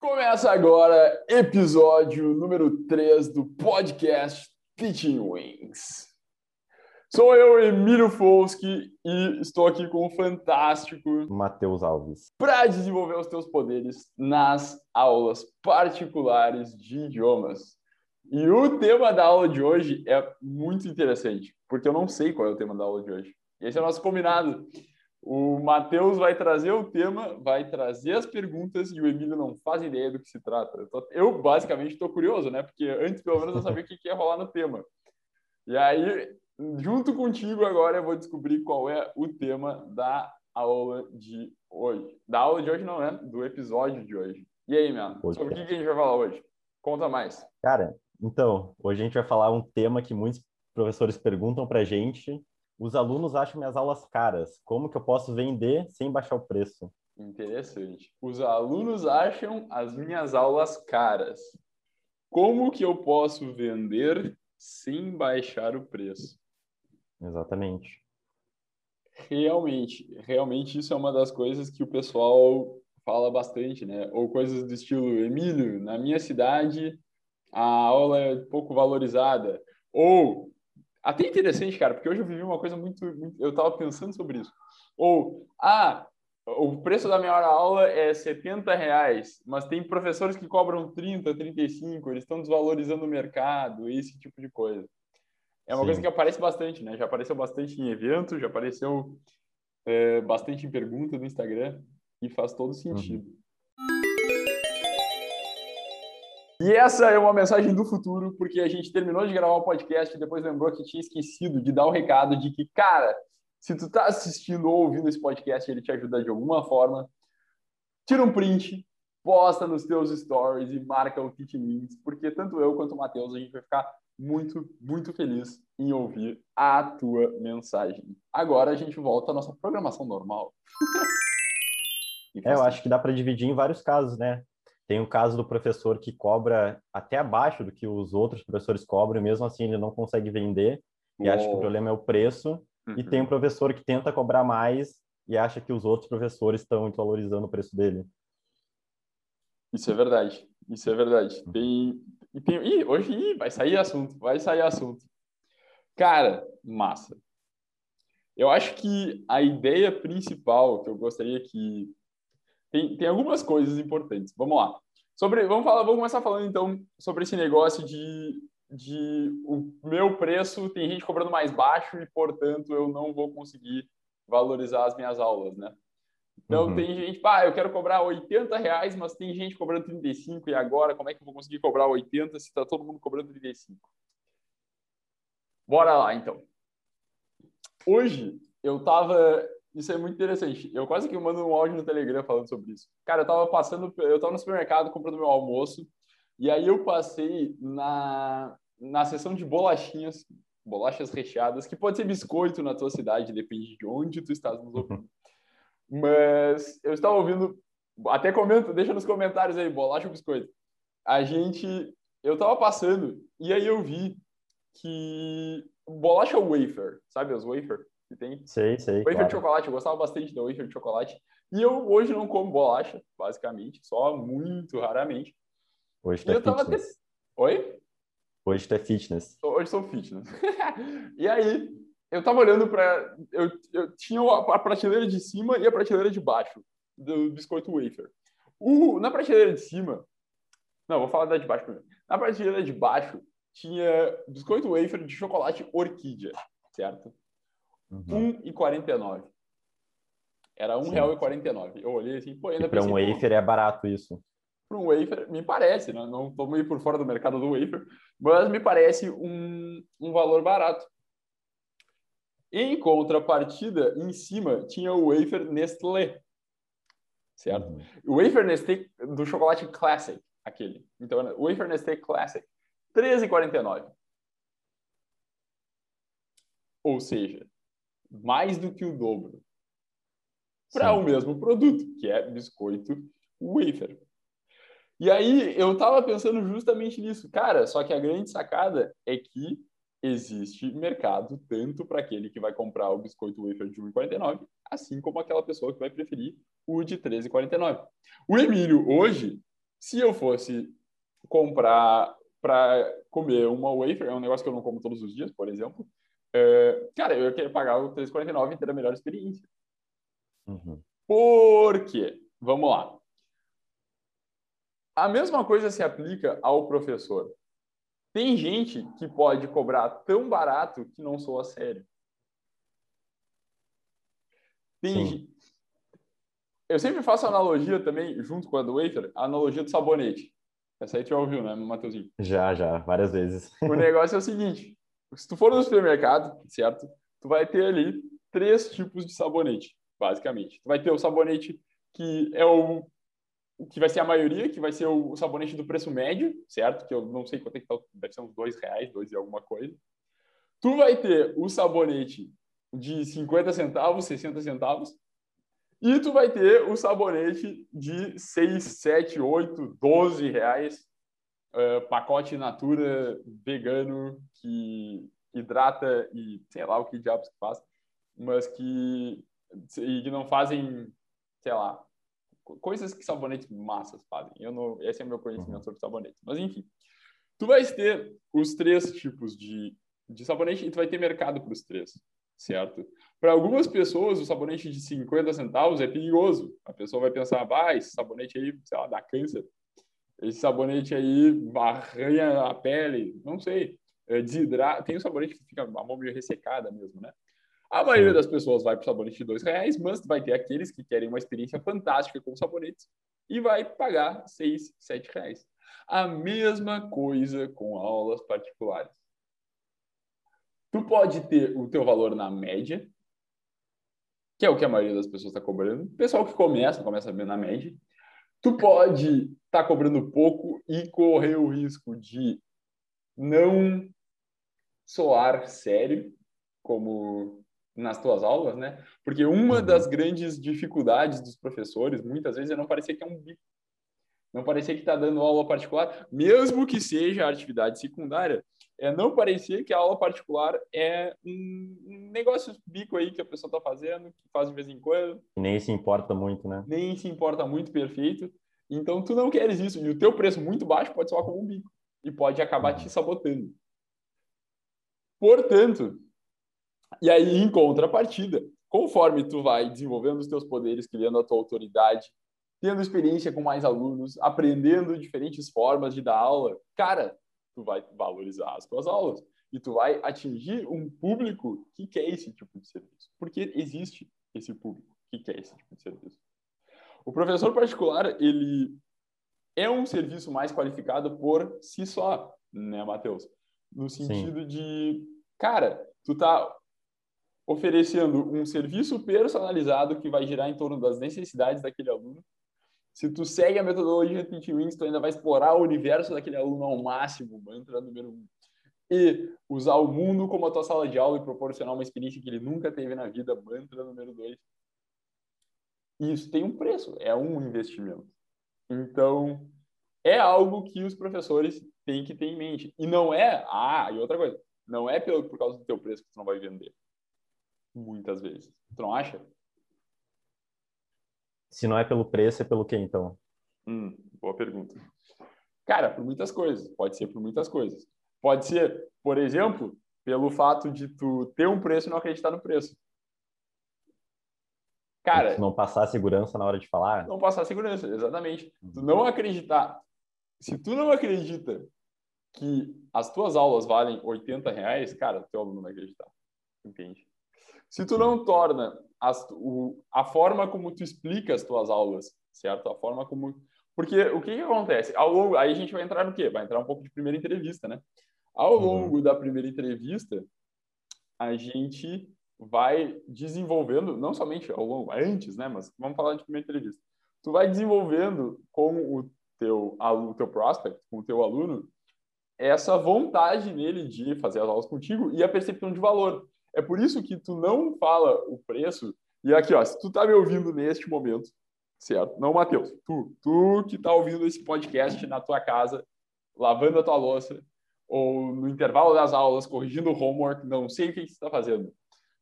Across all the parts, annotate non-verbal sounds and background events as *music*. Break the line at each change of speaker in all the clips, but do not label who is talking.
Começa agora episódio número 3 do podcast Teaching Wings. Sou eu, Emílio Folski, e estou aqui com o fantástico
Matheus Alves
para desenvolver os teus poderes nas aulas particulares de idiomas. E o tema da aula de hoje é muito interessante, porque eu não sei qual é o tema da aula de hoje. Esse é o nosso combinado. O Matheus vai trazer o tema, vai trazer as perguntas e o Emílio não faz ideia do que se trata. Eu, basicamente, estou curioso, né? Porque antes, pelo menos, eu sabia o que ia rolar no tema. E aí, junto contigo agora, eu vou descobrir qual é o tema da aula de hoje. Da aula de hoje não, né? Do episódio de hoje. E aí, mano? Sobre o que a gente vai falar hoje? Conta mais.
Cara, então, hoje a gente vai falar um tema que muitos professores perguntam pra gente os alunos acham minhas aulas caras. Como que eu posso vender sem baixar o preço?
Interessante. Os alunos acham as minhas aulas caras. Como que eu posso vender sem baixar o preço?
Exatamente.
Realmente, realmente isso é uma das coisas que o pessoal fala bastante, né? Ou coisas do estilo, Emílio, na minha cidade a aula é pouco valorizada. Ou até interessante, cara, porque hoje eu vivi uma coisa muito, muito eu estava pensando sobre isso. Ou, ah, o preço da minha hora aula é 70 reais, mas tem professores que cobram 30, 35, eles estão desvalorizando o mercado, esse tipo de coisa. É uma Sim. coisa que aparece bastante, né? Já apareceu bastante em eventos, já apareceu é, bastante em pergunta no Instagram e faz todo sentido. Uhum. E essa é uma mensagem do futuro, porque a gente terminou de gravar o podcast e depois lembrou que tinha esquecido de dar o recado de que, cara, se tu tá assistindo ou ouvindo esse podcast, ele te ajuda de alguma forma, tira um print, posta nos teus stories e marca o Kit Links, porque tanto eu quanto o Matheus, a gente vai ficar muito, muito feliz em ouvir a tua mensagem. Agora a gente volta à nossa programação normal. *laughs*
é, eu acho que dá para dividir em vários casos, né? Tem o caso do professor que cobra até abaixo do que os outros professores cobram, e mesmo assim ele não consegue vender, e Uou. acha que o problema é o preço. Uhum. E tem o professor que tenta cobrar mais e acha que os outros professores estão valorizando o preço dele.
Isso é verdade. Isso é verdade. Uhum. Tem, e tem, ih, hoje ih, vai sair assunto, vai sair assunto. Cara, massa. Eu acho que a ideia principal que eu gostaria que tem, tem algumas coisas importantes. Vamos lá. Sobre, vamos, falar, vamos começar falando então sobre esse negócio de, de o meu preço tem gente cobrando mais baixo e, portanto, eu não vou conseguir valorizar as minhas aulas, né? Então uhum. tem gente, pá, eu quero cobrar 80 reais, mas tem gente cobrando 35 e agora como é que eu vou conseguir cobrar 80 se está todo mundo cobrando 35? Bora lá então. Hoje eu tava isso é muito interessante. Eu quase que mando um áudio no Telegram falando sobre isso. Cara, eu tava passando, eu tava no supermercado comprando meu almoço, e aí eu passei na, na seção de bolachinhas, bolachas recheadas, que pode ser biscoito na tua cidade, depende de onde tu estás nos ouvindo. *laughs* Mas eu estava ouvindo, até comenta, deixa nos comentários aí, bolacha ou biscoito. A gente, eu tava passando, e aí eu vi que bolacha wafer, sabe as wafer? Que tem.
Sei, sei.
Wafer
claro.
de chocolate, eu gostava bastante da wafer de chocolate. E eu hoje não como bolacha, basicamente, só muito raramente.
Hoje tu é fitness.
Oi?
Hoje tu é fitness.
Hoje sou fitness. *laughs* e aí, eu tava olhando para eu, eu tinha a prateleira de cima e a prateleira de baixo do biscoito wafer. O, na prateleira de cima, não, vou falar da de baixo primeiro. Na prateleira de baixo tinha biscoito wafer de chocolate orquídea, certo? Uhum. 1,49. Era R$1,49. Eu olhei assim, pô, ainda
Para um wafer é barato isso.
Para um wafer, me parece, né? não estou meio por fora do mercado do wafer, mas me parece um, um valor barato. Em contrapartida, em cima, tinha o wafer Nestlé, certo? Uhum. O wafer Nestlé do chocolate Classic, aquele. Então, o wafer Nestlé Classic, 13,49. Ou seja, mais do que o dobro para o mesmo produto, que é biscoito wafer. E aí eu estava pensando justamente nisso, cara. Só que a grande sacada é que existe mercado tanto para aquele que vai comprar o biscoito wafer de 1,49, assim como aquela pessoa que vai preferir o de 13,49. O Emílio hoje Se eu fosse comprar para comer uma wafer, é um negócio que eu não como todos os dias, por exemplo, é, cara, eu ia querer pagar o 3,49 e ter a melhor experiência. Uhum. Por quê? Vamos lá. A mesma coisa se aplica ao professor. Tem gente que pode cobrar tão barato que não soa sério. Tem... Eu sempre faço analogia também, junto com a do wafer, a analogia do sabonete. Essa aí tu já ouviu, né, Matheusinho?
Já, já, várias vezes.
O *laughs* negócio é o seguinte, se tu for no supermercado, certo? Tu vai ter ali três tipos de sabonete, basicamente. Tu vai ter o sabonete que é o que vai ser a maioria, que vai ser o sabonete do preço médio, certo? Que eu não sei quanto é que tá, deve ser uns dois reais, dois e alguma coisa. Tu vai ter o sabonete de 50 centavos, 60 centavos, e tu vai ter o sabonete de 6, 7, 8, 12 reais, uh, pacote Natura vegano que hidrata e sei lá o que diabos que faz, mas que, e que não fazem, sei lá, coisas que sabonetes massas fazem. Eu não, esse é o meu conhecimento uhum. sobre sabonete. Mas enfim, tu vai ter os três tipos de, de sabonete e tu vai ter mercado para os três, certo? Para algumas pessoas, o sabonete de 50 centavos é perigoso. A pessoa vai pensar, ah, esse sabonete aí, sei lá, dá câncer. Esse sabonete aí arranha a pele, não sei. É, desidrata. Tem um sabonete que fica a mão meio ressecada mesmo, né? A maioria das pessoas vai para o sabonete de dois reais, mas vai ter aqueles que querem uma experiência fantástica com sabonetes e vai pagar seis, sete reais. A mesma coisa com aulas particulares. Tu pode ter o teu valor na média, que é o que a maioria das pessoas está cobrando. O pessoal que começa, começa na média. Tu pode estar tá cobrando pouco e correr o risco de não soar sério, como nas tuas aulas, né? Porque uma uhum. das grandes dificuldades dos professores, muitas vezes, é não parecer que é um bico. Não parecer que está dando aula particular, mesmo que seja atividade secundária, é não parecer que a aula particular é um negócio bico aí que a pessoa está fazendo, que faz de vez em quando.
Nem se importa muito, né?
Nem se importa muito, perfeito. Então, tu não queres isso. E o teu preço muito baixo pode soar como um bico. E pode acabar te uhum. sabotando. Portanto, e aí, em contrapartida, conforme tu vai desenvolvendo os teus poderes, criando a tua autoridade, tendo experiência com mais alunos, aprendendo diferentes formas de dar aula, cara, tu vai valorizar as tuas aulas e tu vai atingir um público que quer esse tipo de serviço, porque existe esse público que quer esse tipo de serviço. O professor particular, ele é um serviço mais qualificado por si só, né, Matheus? No sentido Sim. de, cara, tu tá oferecendo um serviço personalizado que vai girar em torno das necessidades daquele aluno. Se tu segue a metodologia Teach Wings, tu ainda vai explorar o universo daquele aluno ao máximo, mantra número um. E usar o mundo como a tua sala de aula e proporcionar uma experiência que ele nunca teve na vida, mantra número dois. Isso tem um preço, é um investimento. Então, é algo que os professores têm que ter em mente. E não é, ah, e outra coisa, não é pelo, por causa do teu preço que tu não vai vender muitas vezes. Tu não acha?
Se não é pelo preço, é pelo quê, então?
Hum, boa pergunta. Cara, por muitas coisas. Pode ser por muitas coisas. Pode ser, por exemplo, pelo fato de tu ter um preço e não acreditar no preço.
Cara, não passar segurança na hora de falar?
Não passar segurança, exatamente. Tu não acreditar. Se tu não acredita que as tuas aulas valem 80 reais, cara, teu aluno vai acreditar. Entende? Se tu não torna as, o, a forma como tu explica as tuas aulas, certo? A forma como... Porque o que, que acontece? Ao longo, aí a gente vai entrar no quê? Vai entrar um pouco de primeira entrevista, né? Ao uhum. longo uhum. da primeira entrevista, a gente vai desenvolvendo, não somente ao longo, antes, né? Mas vamos falar de primeira entrevista. Tu vai desenvolvendo com o teu aluno, teu prospect, com o teu aluno, essa vontade nele de fazer as aulas contigo e a percepção de valor. É por isso que tu não fala o preço. E aqui, ó, se tu tá me ouvindo neste momento, certo? Não, Matheus, tu, tu que tá ouvindo esse podcast na tua casa, lavando a tua louça, ou no intervalo das aulas, corrigindo o homework, não sei o que, que tu está fazendo.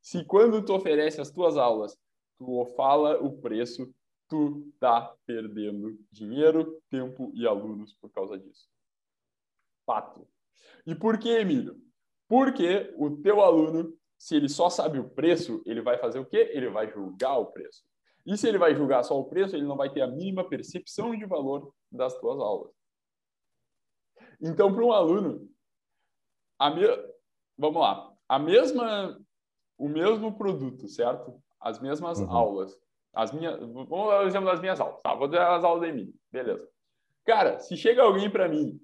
Se quando tu oferece as tuas aulas, tu fala o preço, tu tá perdendo dinheiro, tempo e alunos por causa disso. Fato. E por que, Emílio? Porque o teu aluno, se ele só sabe o preço, ele vai fazer o quê? Ele vai julgar o preço. E se ele vai julgar só o preço, ele não vai ter a mínima percepção de valor das tuas aulas. Então, para um aluno, a me... vamos lá, a mesma, o mesmo produto, certo? As mesmas uhum. aulas. As minhas, vamos dar o exemplo das minhas aulas. Tá, vou dar as aulas da Emílio. Beleza. Cara, se chega alguém para mim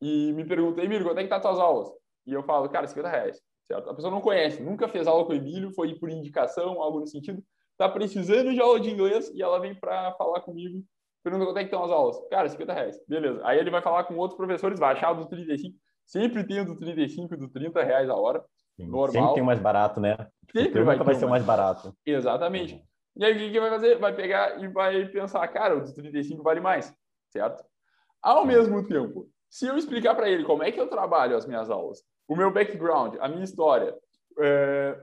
e me pergunta, Emílio, quanto é que tá as tuas aulas? E eu falo, cara, 50 reais. Certo? A pessoa não conhece, nunca fez aula com o Emílio, foi por indicação, algo no sentido. Tá precisando de aula de inglês e ela vem para falar comigo, pergunta quanto é que estão as aulas. Cara, 50 reais. Beleza. Aí ele vai falar com outros professores, vai achar do 35. Sempre tem do 35 e do 30 reais a hora. Normal.
Sempre tem o mais barato, né?
Sempre vai,
vai ser o mais barato.
Exatamente. E aí o que, que vai fazer? Vai pegar e vai pensar, cara, o do 35 vale mais, certo? Ao mesmo tempo, se eu explicar para ele como é que eu trabalho as minhas aulas, o meu background, a minha história, é,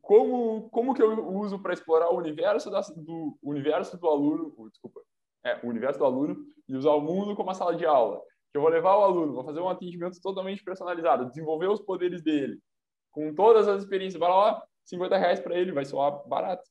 como, como que eu uso para explorar o universo, da, do universo do aluno, desculpa, é, o universo do aluno e usar o mundo como a sala de aula, que eu vou levar o aluno, vou fazer um atendimento totalmente personalizado, desenvolver os poderes dele, com todas as experiências, vai lá, 50 reais para ele, vai soar barato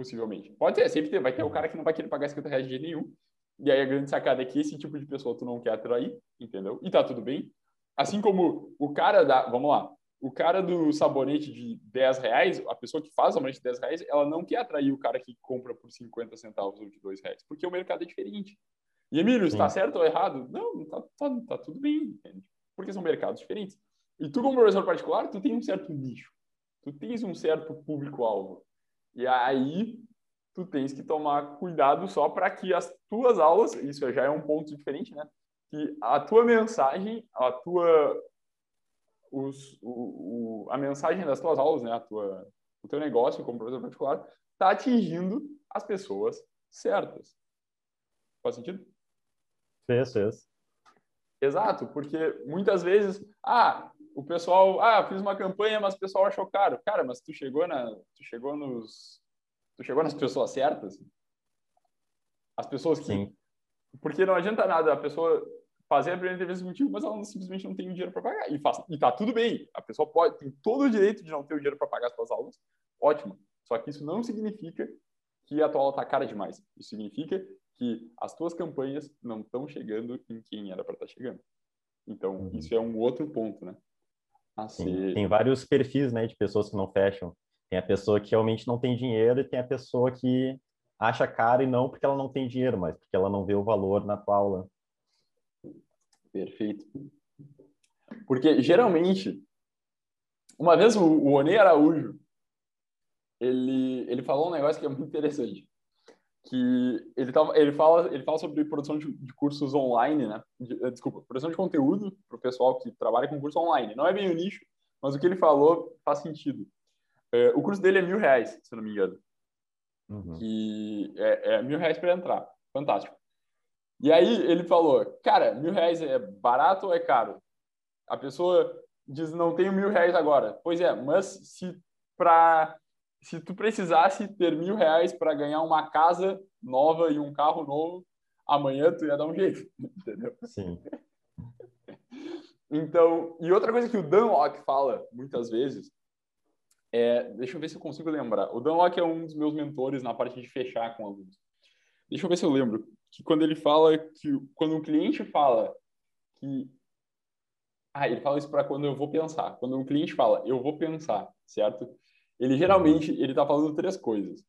possivelmente. Pode ser, sempre ter, vai ter o cara que não vai querer pagar 50 reais de jeito nenhum. E aí a grande sacada é que esse tipo de pessoa tu não quer atrair, entendeu? E tá tudo bem. Assim como o cara da, vamos lá, o cara do sabonete de 10 reais, a pessoa que faz o sabonete de 10 reais, ela não quer atrair o cara que compra por 50 centavos ou de 2 reais, porque o mercado é diferente. E Emílio, está certo ou errado? Não, tá, tá, tá tudo bem, entende? Porque são mercados diferentes. E tu, como professor particular, tu tem um certo nicho. Tu tens um certo público-alvo. E aí tu tens que tomar cuidado só para que as tuas aulas, isso já é um ponto diferente, né? Que a tua mensagem, a tua os, o, o, a mensagem das tuas aulas, né, a tua, o teu negócio como professor particular, está atingindo as pessoas certas. Faz sentido?
Fez, fez.
Exato, porque muitas vezes, ah, o pessoal, ah, fiz uma campanha, mas o pessoal achou caro. Cara, mas tu chegou na, tu chegou nos, tu chegou nas pessoas certas? As pessoas que, Sim. porque não adianta nada a pessoa fazer a primeira entrevista contigo, mas ela não, simplesmente não tem o dinheiro para pagar. E, faz, e tá tudo bem. A pessoa pode, tem todo o direito de não ter o dinheiro para pagar as suas aulas. Ótimo. Só que isso não significa que a tua aula tá cara demais. Isso significa que as tuas campanhas não estão chegando em quem era para estar tá chegando. Então, uhum. isso é um outro ponto, né?
Ser... Tem vários perfis, né, de pessoas que não fecham. Tem a pessoa que realmente não tem dinheiro e tem a pessoa que acha caro e não porque ela não tem dinheiro, mas porque ela não vê o valor na tua aula.
Perfeito. Porque geralmente, uma vez o, o Araújo, ele, ele falou um negócio que é muito interessante que ele, tava, ele, fala, ele fala sobre produção de, de cursos online, né? De, eh, desculpa, produção de conteúdo para o pessoal que trabalha com curso online. Não é bem o nicho, mas o que ele falou faz sentido. É, o curso dele é mil reais, se não me engano. Uhum. Que é, é mil reais para entrar. Fantástico. E aí ele falou, cara, mil reais é barato ou é caro? A pessoa diz, não tenho mil reais agora. Pois é, mas se para se tu precisasse ter mil reais para ganhar uma casa nova e um carro novo, amanhã tu ia dar um jeito, *laughs* entendeu?
Sim.
Então, e outra coisa que o Dan Locke fala muitas vezes é, deixa eu ver se eu consigo lembrar. O Dan Locke é um dos meus mentores na parte de fechar com alunos. Deixa eu ver se eu lembro que quando ele fala que quando um cliente fala que ah, ele fala isso para quando eu vou pensar. Quando um cliente fala, eu vou pensar, certo? Ele geralmente ele está falando três coisas,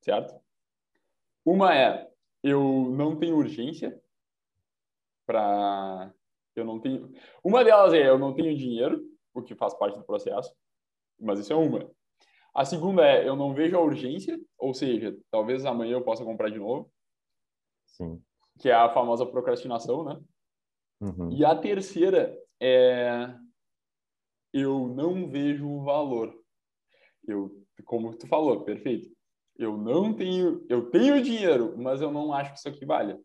certo? Uma é eu não tenho urgência para eu não tenho. Uma delas é eu não tenho dinheiro, o que faz parte do processo, mas isso é uma. A segunda é eu não vejo a urgência, ou seja, talvez amanhã eu possa comprar de novo.
Sim.
Que é a famosa procrastinação, né?
Uhum.
E a terceira é eu não vejo o valor. Eu, como tu falou, perfeito. Eu não tenho, eu tenho dinheiro, mas eu não acho que isso aqui vale.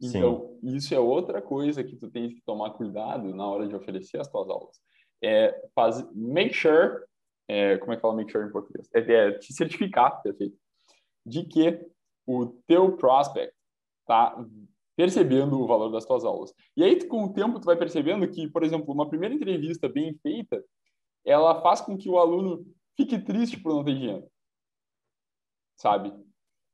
Então, Sim. isso é outra coisa que tu tens que tomar cuidado na hora de oferecer as tuas aulas. É faz, make sure, é, como é que fala make sure em português? É, é te certificar, perfeito, de que o teu prospect tá percebendo o valor das tuas aulas. E aí, com o tempo, tu vai percebendo que, por exemplo, uma primeira entrevista bem feita, ela faz com que o aluno fique triste por não ter dinheiro. Sabe?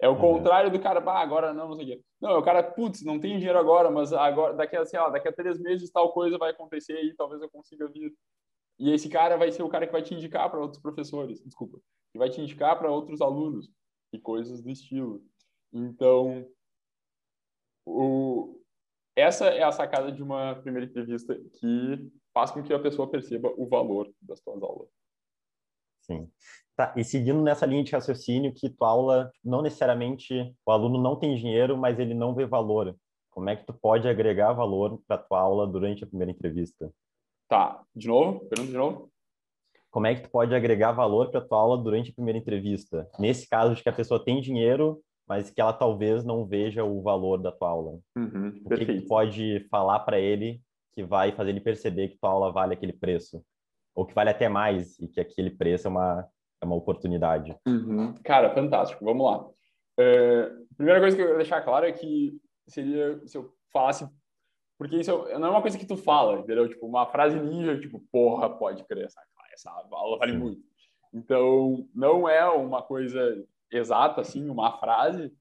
É o uhum. contrário do cara, bah, agora não, não sei o quê. Não, é o cara, putz, não tem dinheiro agora, mas agora, daqui a, sei lá, daqui a três meses tal coisa vai acontecer e talvez eu consiga vir. E esse cara vai ser o cara que vai te indicar para outros professores, desculpa, que vai te indicar para outros alunos e coisas do estilo. Então, o, essa é a sacada de uma primeira entrevista que faz com que a pessoa perceba o valor das tuas aulas.
Sim. Tá, e seguindo nessa linha de raciocínio que tua aula, não necessariamente o aluno não tem dinheiro, mas ele não vê valor. Como é que tu pode agregar valor para tua aula durante a primeira entrevista?
Tá, de novo? Pergunta de novo.
Como é que tu pode agregar valor para tua aula durante a primeira entrevista? Nesse caso de que a pessoa tem dinheiro, mas que ela talvez não veja o valor da tua aula.
Uhum,
o que, que tu pode falar para ele que vai fazer ele perceber que tua aula vale aquele preço? Ou que vale até mais e que aquele preço é uma, é uma oportunidade?
Uhum. Cara, fantástico. Vamos lá. A primeira coisa que eu quero deixar claro é que seria se eu falasse porque isso não é uma coisa que tu fala, entendeu? Tipo, uma frase ninja, tipo, porra, pode crer, essa, essa aula vale muito. Então, não é uma coisa exata, assim, uma frase.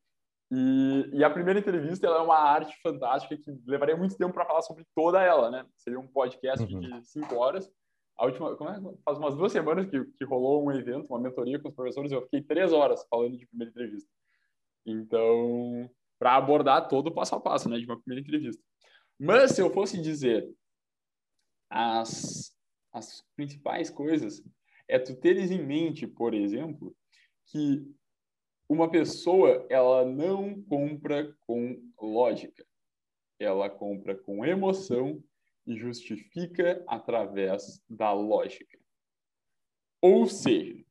E, e, a primeira entrevista ela é uma arte fantástica que levaria muito tempo para falar sobre toda ela, né? Seria um podcast uhum. de cinco horas. A última, como é? Faz umas duas semanas que, que rolou um evento, uma mentoria com os professores, eu fiquei três horas falando de primeira entrevista. Então, para abordar todo o passo a passo, né, de uma primeira entrevista. Mas se eu fosse dizer as, as principais coisas, é tu teres em mente, por exemplo, que uma pessoa ela não compra com lógica, ela compra com emoção e justifica através da lógica. Ou seja,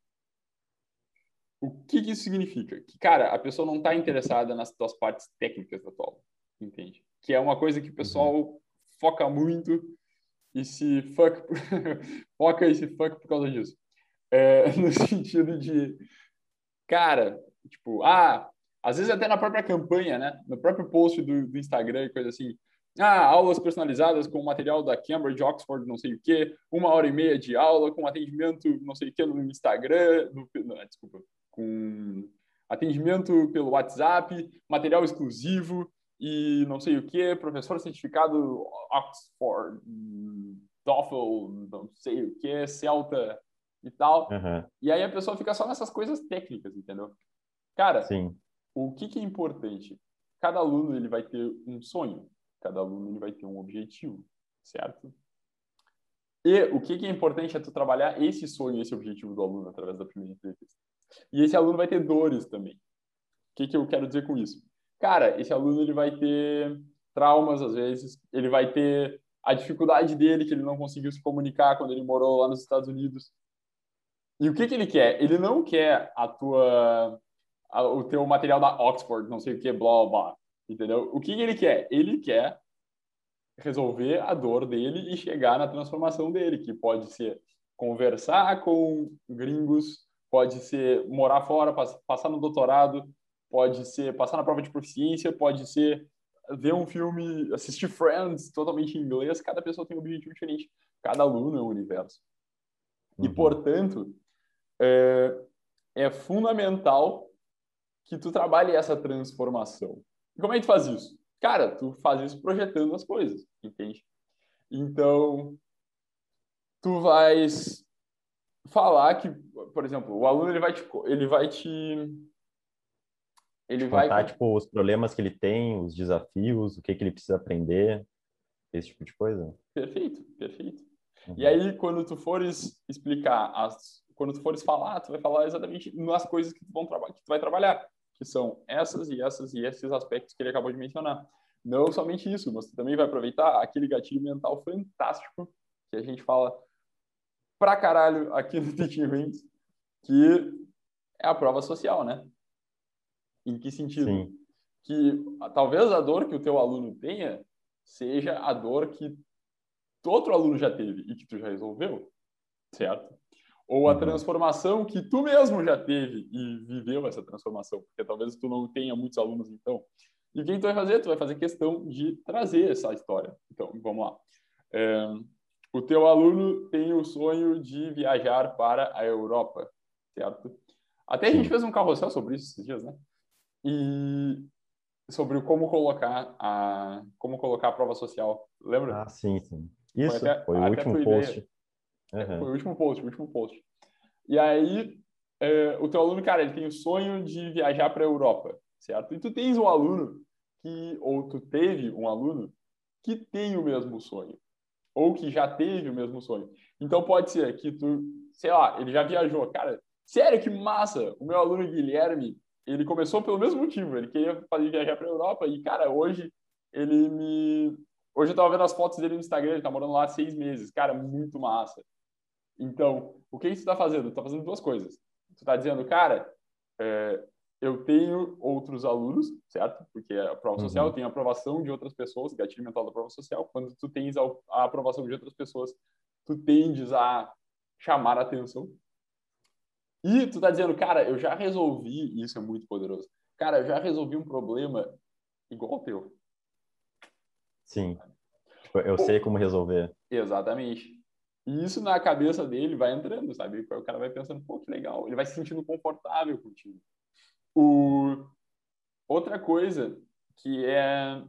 o que, que isso significa? Que, cara, a pessoa não está interessada nas tuas partes técnicas da tua entende? Que é uma coisa que o pessoal uhum. foca muito e se fuck, *laughs* foca e se fuck por causa disso. É, *laughs* no sentido de, cara, Tipo, ah, às vezes até na própria campanha, né? No próprio post do, do Instagram e coisa assim. Ah, aulas personalizadas com material da Cambridge, Oxford, não sei o quê, uma hora e meia de aula com atendimento, não sei o quê, no Instagram, no, não, desculpa, com atendimento pelo WhatsApp, material exclusivo e não sei o quê, professor certificado Oxford, TOEFL, não sei o quê, Celta e tal. Uhum. E aí a pessoa fica só nessas coisas técnicas, entendeu? Cara, Sim. o que, que é importante? Cada aluno ele vai ter um sonho, cada aluno ele vai ter um objetivo, certo? E o que, que é importante é tu trabalhar esse sonho, esse objetivo do aluno através da primeira entrevista. E esse aluno vai ter dores também. O que, que eu quero dizer com isso? Cara, esse aluno ele vai ter traumas às vezes, ele vai ter a dificuldade dele que ele não conseguiu se comunicar quando ele morou lá nos Estados Unidos. E o que, que ele quer? Ele não quer a tua o teu material da Oxford, não sei o que, blá, blá, entendeu? O que ele quer? Ele quer resolver a dor dele e chegar na transformação dele, que pode ser conversar com gringos, pode ser morar fora, passar no doutorado, pode ser passar na prova de proficiência, pode ser ver um filme, assistir Friends totalmente em inglês. Cada pessoa tem um objetivo diferente. Cada aluno é um universo. Uhum. E, portanto, é, é fundamental que tu trabalhe essa transformação. E como é que tu faz isso? Cara, tu faz isso projetando as coisas, entende? Então, tu vais falar que, por exemplo, o aluno ele vai te, ele vai te
ele Contar, vai tipo os problemas que ele tem, os desafios, o que que ele precisa aprender, esse tipo de coisa.
Perfeito, perfeito. Uhum. E aí quando tu fores explicar as quando tu fores falar, tu vai falar exatamente nas coisas que tu, vão que tu vai trabalhar que são essas e essas e esses aspectos que ele acabou de mencionar. Não somente isso, você também vai aproveitar aquele gatilho mental fantástico que a gente fala pra caralho aqui no Teaching Rings, que é a prova social, né? Em que sentido? Sim. Que talvez a dor que o teu aluno tenha seja a dor que outro aluno já teve e que tu já resolveu, certo? Ou a uhum. transformação que tu mesmo já teve e viveu essa transformação, porque talvez tu não tenha muitos alunos então. E o que tu vai fazer? Tu vai fazer questão de trazer essa história. Então, vamos lá. É, o teu aluno tem o sonho de viajar para a Europa, certo? Até a gente fez um carrossel sobre isso esses dias, né? E sobre como colocar a como colocar a prova social. Lembra?
Ah, sim, sim. Isso foi, até, foi o último post.
Uhum. Foi o último post, o último post. E aí, é, o teu aluno, cara, ele tem o sonho de viajar para a Europa, certo? E tu tens um aluno que, ou tu teve um aluno que tem o mesmo sonho, ou que já teve o mesmo sonho. Então pode ser que tu, sei lá, ele já viajou. Cara, sério, que massa! O meu aluno Guilherme, ele começou pelo mesmo motivo, ele queria fazer viajar para a Europa e, cara, hoje ele me. Hoje eu tava vendo as fotos dele no Instagram, ele tá morando lá há seis meses. Cara, muito massa. Então, o que você está fazendo? Está fazendo duas coisas. Você está dizendo, cara, é, eu tenho outros alunos, certo? Porque a prova uhum. social tem a aprovação de outras pessoas, gatilho mental da prova social. Quando tu tens a, a aprovação de outras pessoas, tu tendes a chamar a atenção. E tu tá dizendo, cara, eu já resolvi, isso é muito poderoso. Cara, eu já resolvi um problema igual ao teu.
Sim. Tipo, eu Pô, sei como resolver.
Exatamente. E isso na cabeça dele vai entrando, sabe? O cara vai pensando, pô, que legal. Ele vai se sentindo confortável contigo. O... Outra coisa que é...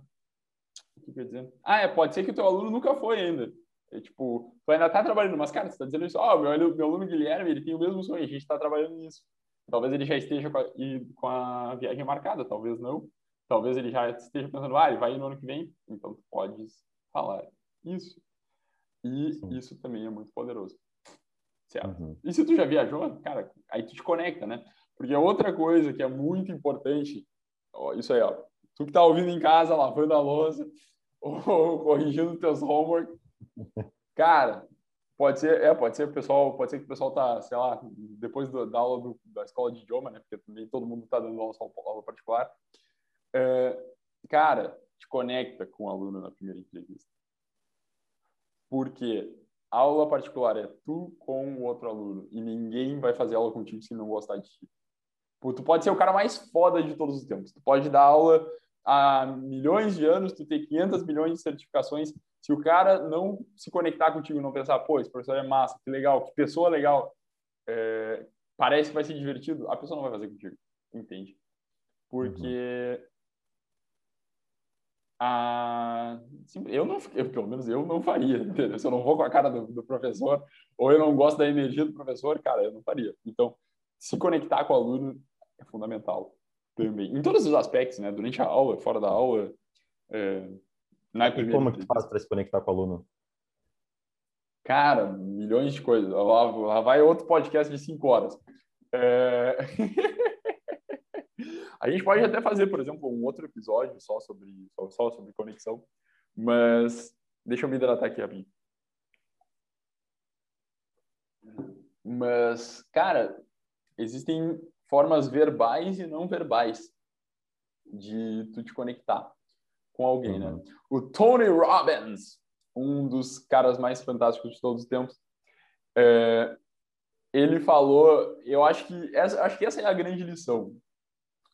O que eu dizer? Ah, é, pode ser que o teu aluno nunca foi ainda. É, tipo, tu ainda tá trabalhando, mas, cara, você tá dizendo isso, ó, oh, meu, meu aluno Guilherme, ele tem o mesmo sonho, a gente tá trabalhando nisso. Talvez ele já esteja com a, com a viagem marcada, talvez não. Talvez ele já esteja pensando, ah, ele vai no ano que vem. Então, tu podes falar isso. E Sim. isso também é muito poderoso. Certo? Uhum. E se tu já viajou, cara, aí tu te conecta, né? Porque outra coisa que é muito importante, ó, isso aí, ó, tu que tá ouvindo em casa, lavando a louça, *laughs* ou corrigindo teus homework, *laughs* cara, pode ser, é, pode ser o pessoal, pode ser que o pessoal tá, sei lá, depois do, da aula do, da escola de idioma, né? Porque também todo mundo tá dando aula, aula particular. É, cara, te conecta com o aluno na primeira entrevista. Porque aula particular é tu com o outro aluno e ninguém vai fazer aula contigo se não gostar de ti. Tu pode ser o cara mais foda de todos os tempos. Tu pode dar aula há milhões de anos, tu ter 500 milhões de certificações. Se o cara não se conectar contigo, não pensar, pô, esse professor é massa, que legal, que pessoa legal, é, parece que vai ser divertido, a pessoa não vai fazer contigo, entende? Porque uhum. Ah, eu não, eu, pelo menos eu não faria, entendeu? Se eu não vou com a cara do, do, professor, ou eu não gosto da energia do professor, cara, eu não faria. Então, se conectar com o aluno é fundamental também. Em todos os aspectos, né? Durante a aula, fora da aula. É,
na e como que faz para se conectar com o aluno?
Cara, milhões de coisas. Lá, lá vai outro podcast de cinco horas. É... *laughs* A gente pode até fazer, por exemplo, um outro episódio só sobre, só, só sobre conexão, mas deixa eu me hidratar aqui, Abin. Mas, cara, existem formas verbais e não verbais de tu te conectar com alguém, né? uhum. O Tony Robbins, um dos caras mais fantásticos de todos os tempos, é, ele falou, eu acho que essa, acho que essa é a grande lição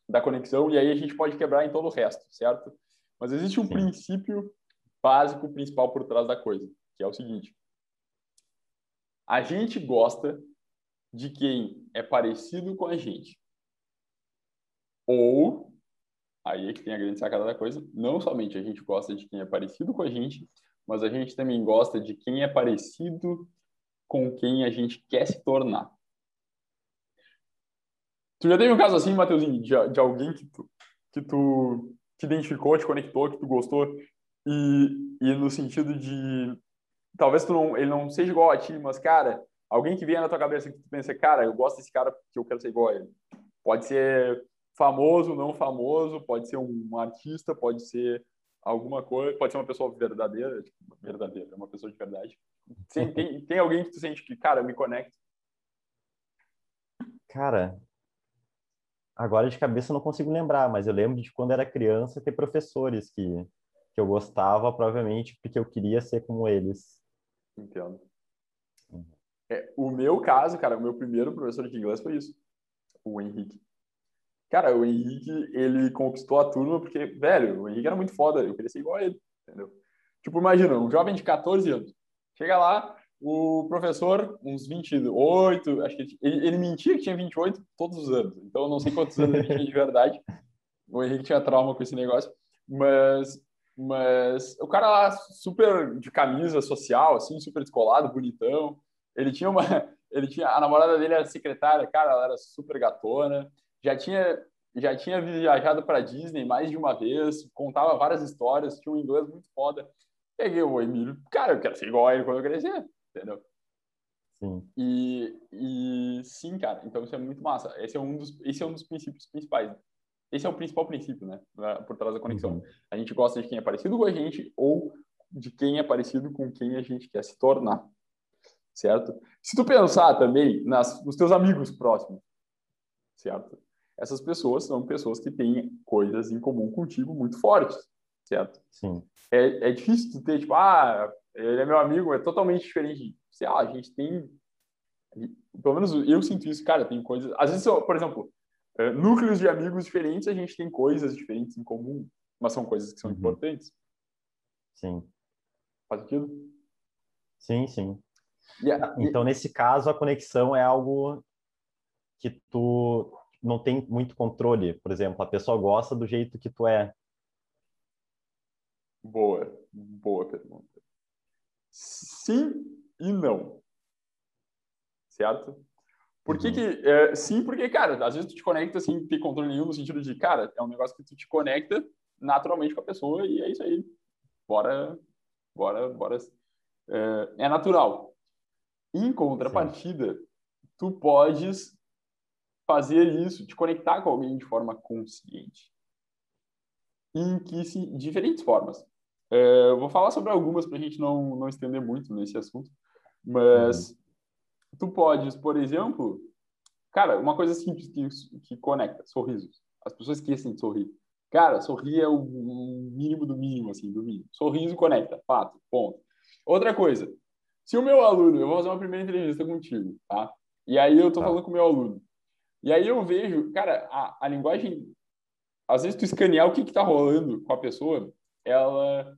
da conexão, e aí a gente pode quebrar em todo o resto, certo? Mas existe um Sim. princípio básico, principal por trás da coisa, que é o seguinte: a gente gosta de quem é parecido com a gente. Ou, aí é que tem a grande sacada da coisa, não somente a gente gosta de quem é parecido com a gente, mas a gente também gosta de quem é parecido com quem a gente quer se tornar. Tu já teve um caso assim, Matheusinho, de, de alguém que tu, que tu te identificou, te conectou, que tu gostou, e, e no sentido de talvez tu não, ele não seja igual a ti, mas, cara, alguém que venha na tua cabeça que tu pensa, cara, eu gosto desse cara porque eu quero ser igual a ele. Pode ser famoso, não famoso, pode ser um artista, pode ser alguma coisa, pode ser uma pessoa verdadeira, tipo, verdadeira, uma pessoa de verdade. Tem, tem, tem alguém que tu sente que, cara, me conecta?
Cara, Agora de cabeça eu não consigo lembrar, mas eu lembro de quando era criança ter professores que, que eu gostava, provavelmente porque eu queria ser como eles.
Entendo. Uhum. É, o meu caso, cara, o meu primeiro professor de inglês foi isso, o Henrique. Cara, o Henrique, ele conquistou a turma porque, velho, o Henrique era muito foda, eu queria ser igual a ele, entendeu? Tipo, imagina, um jovem de 14 anos, chega lá, o professor, uns 28, acho que ele, ele mentia que tinha 28 todos os anos, então eu não sei quantos anos ele tinha de verdade. *laughs* O Henrique tinha trauma com esse negócio, mas, mas o cara lá, super de camisa social, assim, super descolado, bonitão. Ele tinha uma. *laughs* Ele tinha. A namorada dele era secretária, cara, ela era super gatona. Já tinha, já tinha viajado para Disney mais de uma vez, contava várias histórias, tinha um inglês muito foda. Peguei o Emílio, cara, eu quero ser igual a ele quando eu crescer, entendeu? Sim. E, e sim, cara, então isso é muito massa. Esse é um dos, esse é um dos princípios principais. Esse é o principal princípio, né? Por trás da conexão. Uhum. A gente gosta de quem é parecido com a gente ou de quem é parecido com quem a gente quer se tornar. Certo? Se tu pensar também nas, nos teus amigos próximos, certo? Essas pessoas são pessoas que têm coisas em comum contigo muito fortes, certo?
Sim.
É, é difícil tu ter, tipo, ah, ele é meu amigo, é totalmente diferente. Sei lá, a gente tem. Pelo menos eu sinto isso, cara, tem coisas. Às vezes, por exemplo, é, núcleos de amigos diferentes, a gente tem coisas diferentes em comum, mas são coisas que são uhum. importantes.
Sim.
Faz sentido?
Sim, sim. Yeah. Então, nesse caso, a conexão é algo que tu não tem muito controle. Por exemplo, a pessoa gosta do jeito que tu é.
Boa, boa pergunta. Sim e não. Certo? Por que, uhum. que é, sim, porque, cara, às vezes tu te conecta sem ter controle nenhum, no sentido de, cara, é um negócio que tu te conecta naturalmente com a pessoa e é isso aí. Bora, bora, bora. É, é natural. Em contrapartida, sim. tu podes fazer isso, te conectar com alguém de forma consciente. Em que se, diferentes formas. É, eu vou falar sobre algumas para a gente não, não estender muito nesse assunto, mas uhum tu podes, por exemplo, cara, uma coisa simples que, que conecta, sorrisos. As pessoas esquecem de sorrir. Cara, sorrir é o mínimo do mínimo, assim, do mínimo. Sorriso conecta, fato, ponto. Outra coisa, se o meu aluno, eu vou fazer uma primeira entrevista contigo, tá? E aí eu tô tá. falando com o meu aluno. E aí eu vejo, cara, a, a linguagem, às vezes tu escanear o que que tá rolando com a pessoa, ela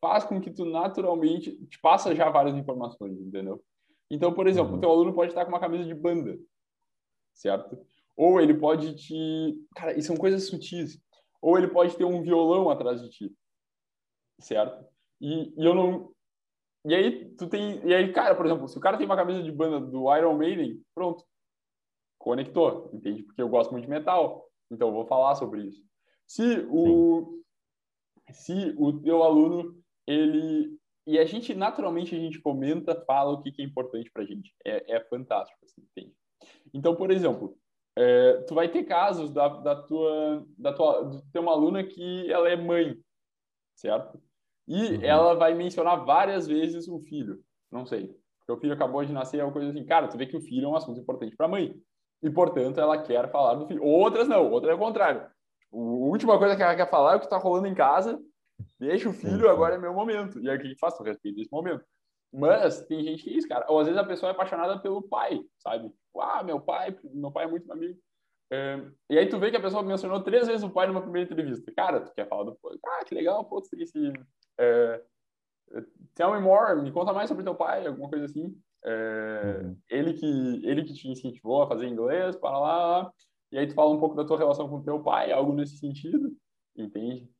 faz com que tu naturalmente te passa já várias informações, entendeu? Então, por exemplo, uhum. o teu aluno pode estar com uma camisa de banda, certo? Ou ele pode te... Cara, e são coisas sutis. Ou ele pode ter um violão atrás de ti, certo? E, e eu não... E aí, tu tem... E aí, cara, por exemplo, se o cara tem uma camisa de banda do Iron Maiden, pronto. Conectou, entende? Porque eu gosto muito de metal. Então, eu vou falar sobre isso. Se o... Se o teu aluno, ele e a gente, naturalmente, a gente comenta, fala o que, que é importante pra gente. É, é fantástico, assim, entende? Então, por exemplo, é, tu vai ter casos da, da tua, da tua, do ter uma aluna que ela é mãe, certo? E uhum. ela vai mencionar várias vezes o filho. Não sei. Porque o filho acabou de nascer, é uma coisa assim. Cara, tu vê que o filho é um assunto importante para a mãe. E, portanto, ela quer falar do filho. Outras não, outras é o contrário. A última coisa que ela quer falar é o que está rolando em casa Deixa o filho, agora é meu momento. E aí o que a gente faz? Eu respeito esse momento. Mas tem gente que é isso, cara. Ou às vezes a pessoa é apaixonada pelo pai, sabe? Tipo, ah, meu pai, meu pai é muito meu amigo. É, e aí tu vê que a pessoa mencionou três vezes o pai numa primeira entrevista. Cara, tu quer falar do pai? Ah, que legal, pô, tu esse... É, tell me more, me conta mais sobre teu pai, alguma coisa assim. É, uhum. ele, que, ele que te incentivou a fazer inglês, para lá, e aí tu fala um pouco da tua relação com teu pai, algo nesse sentido, entende?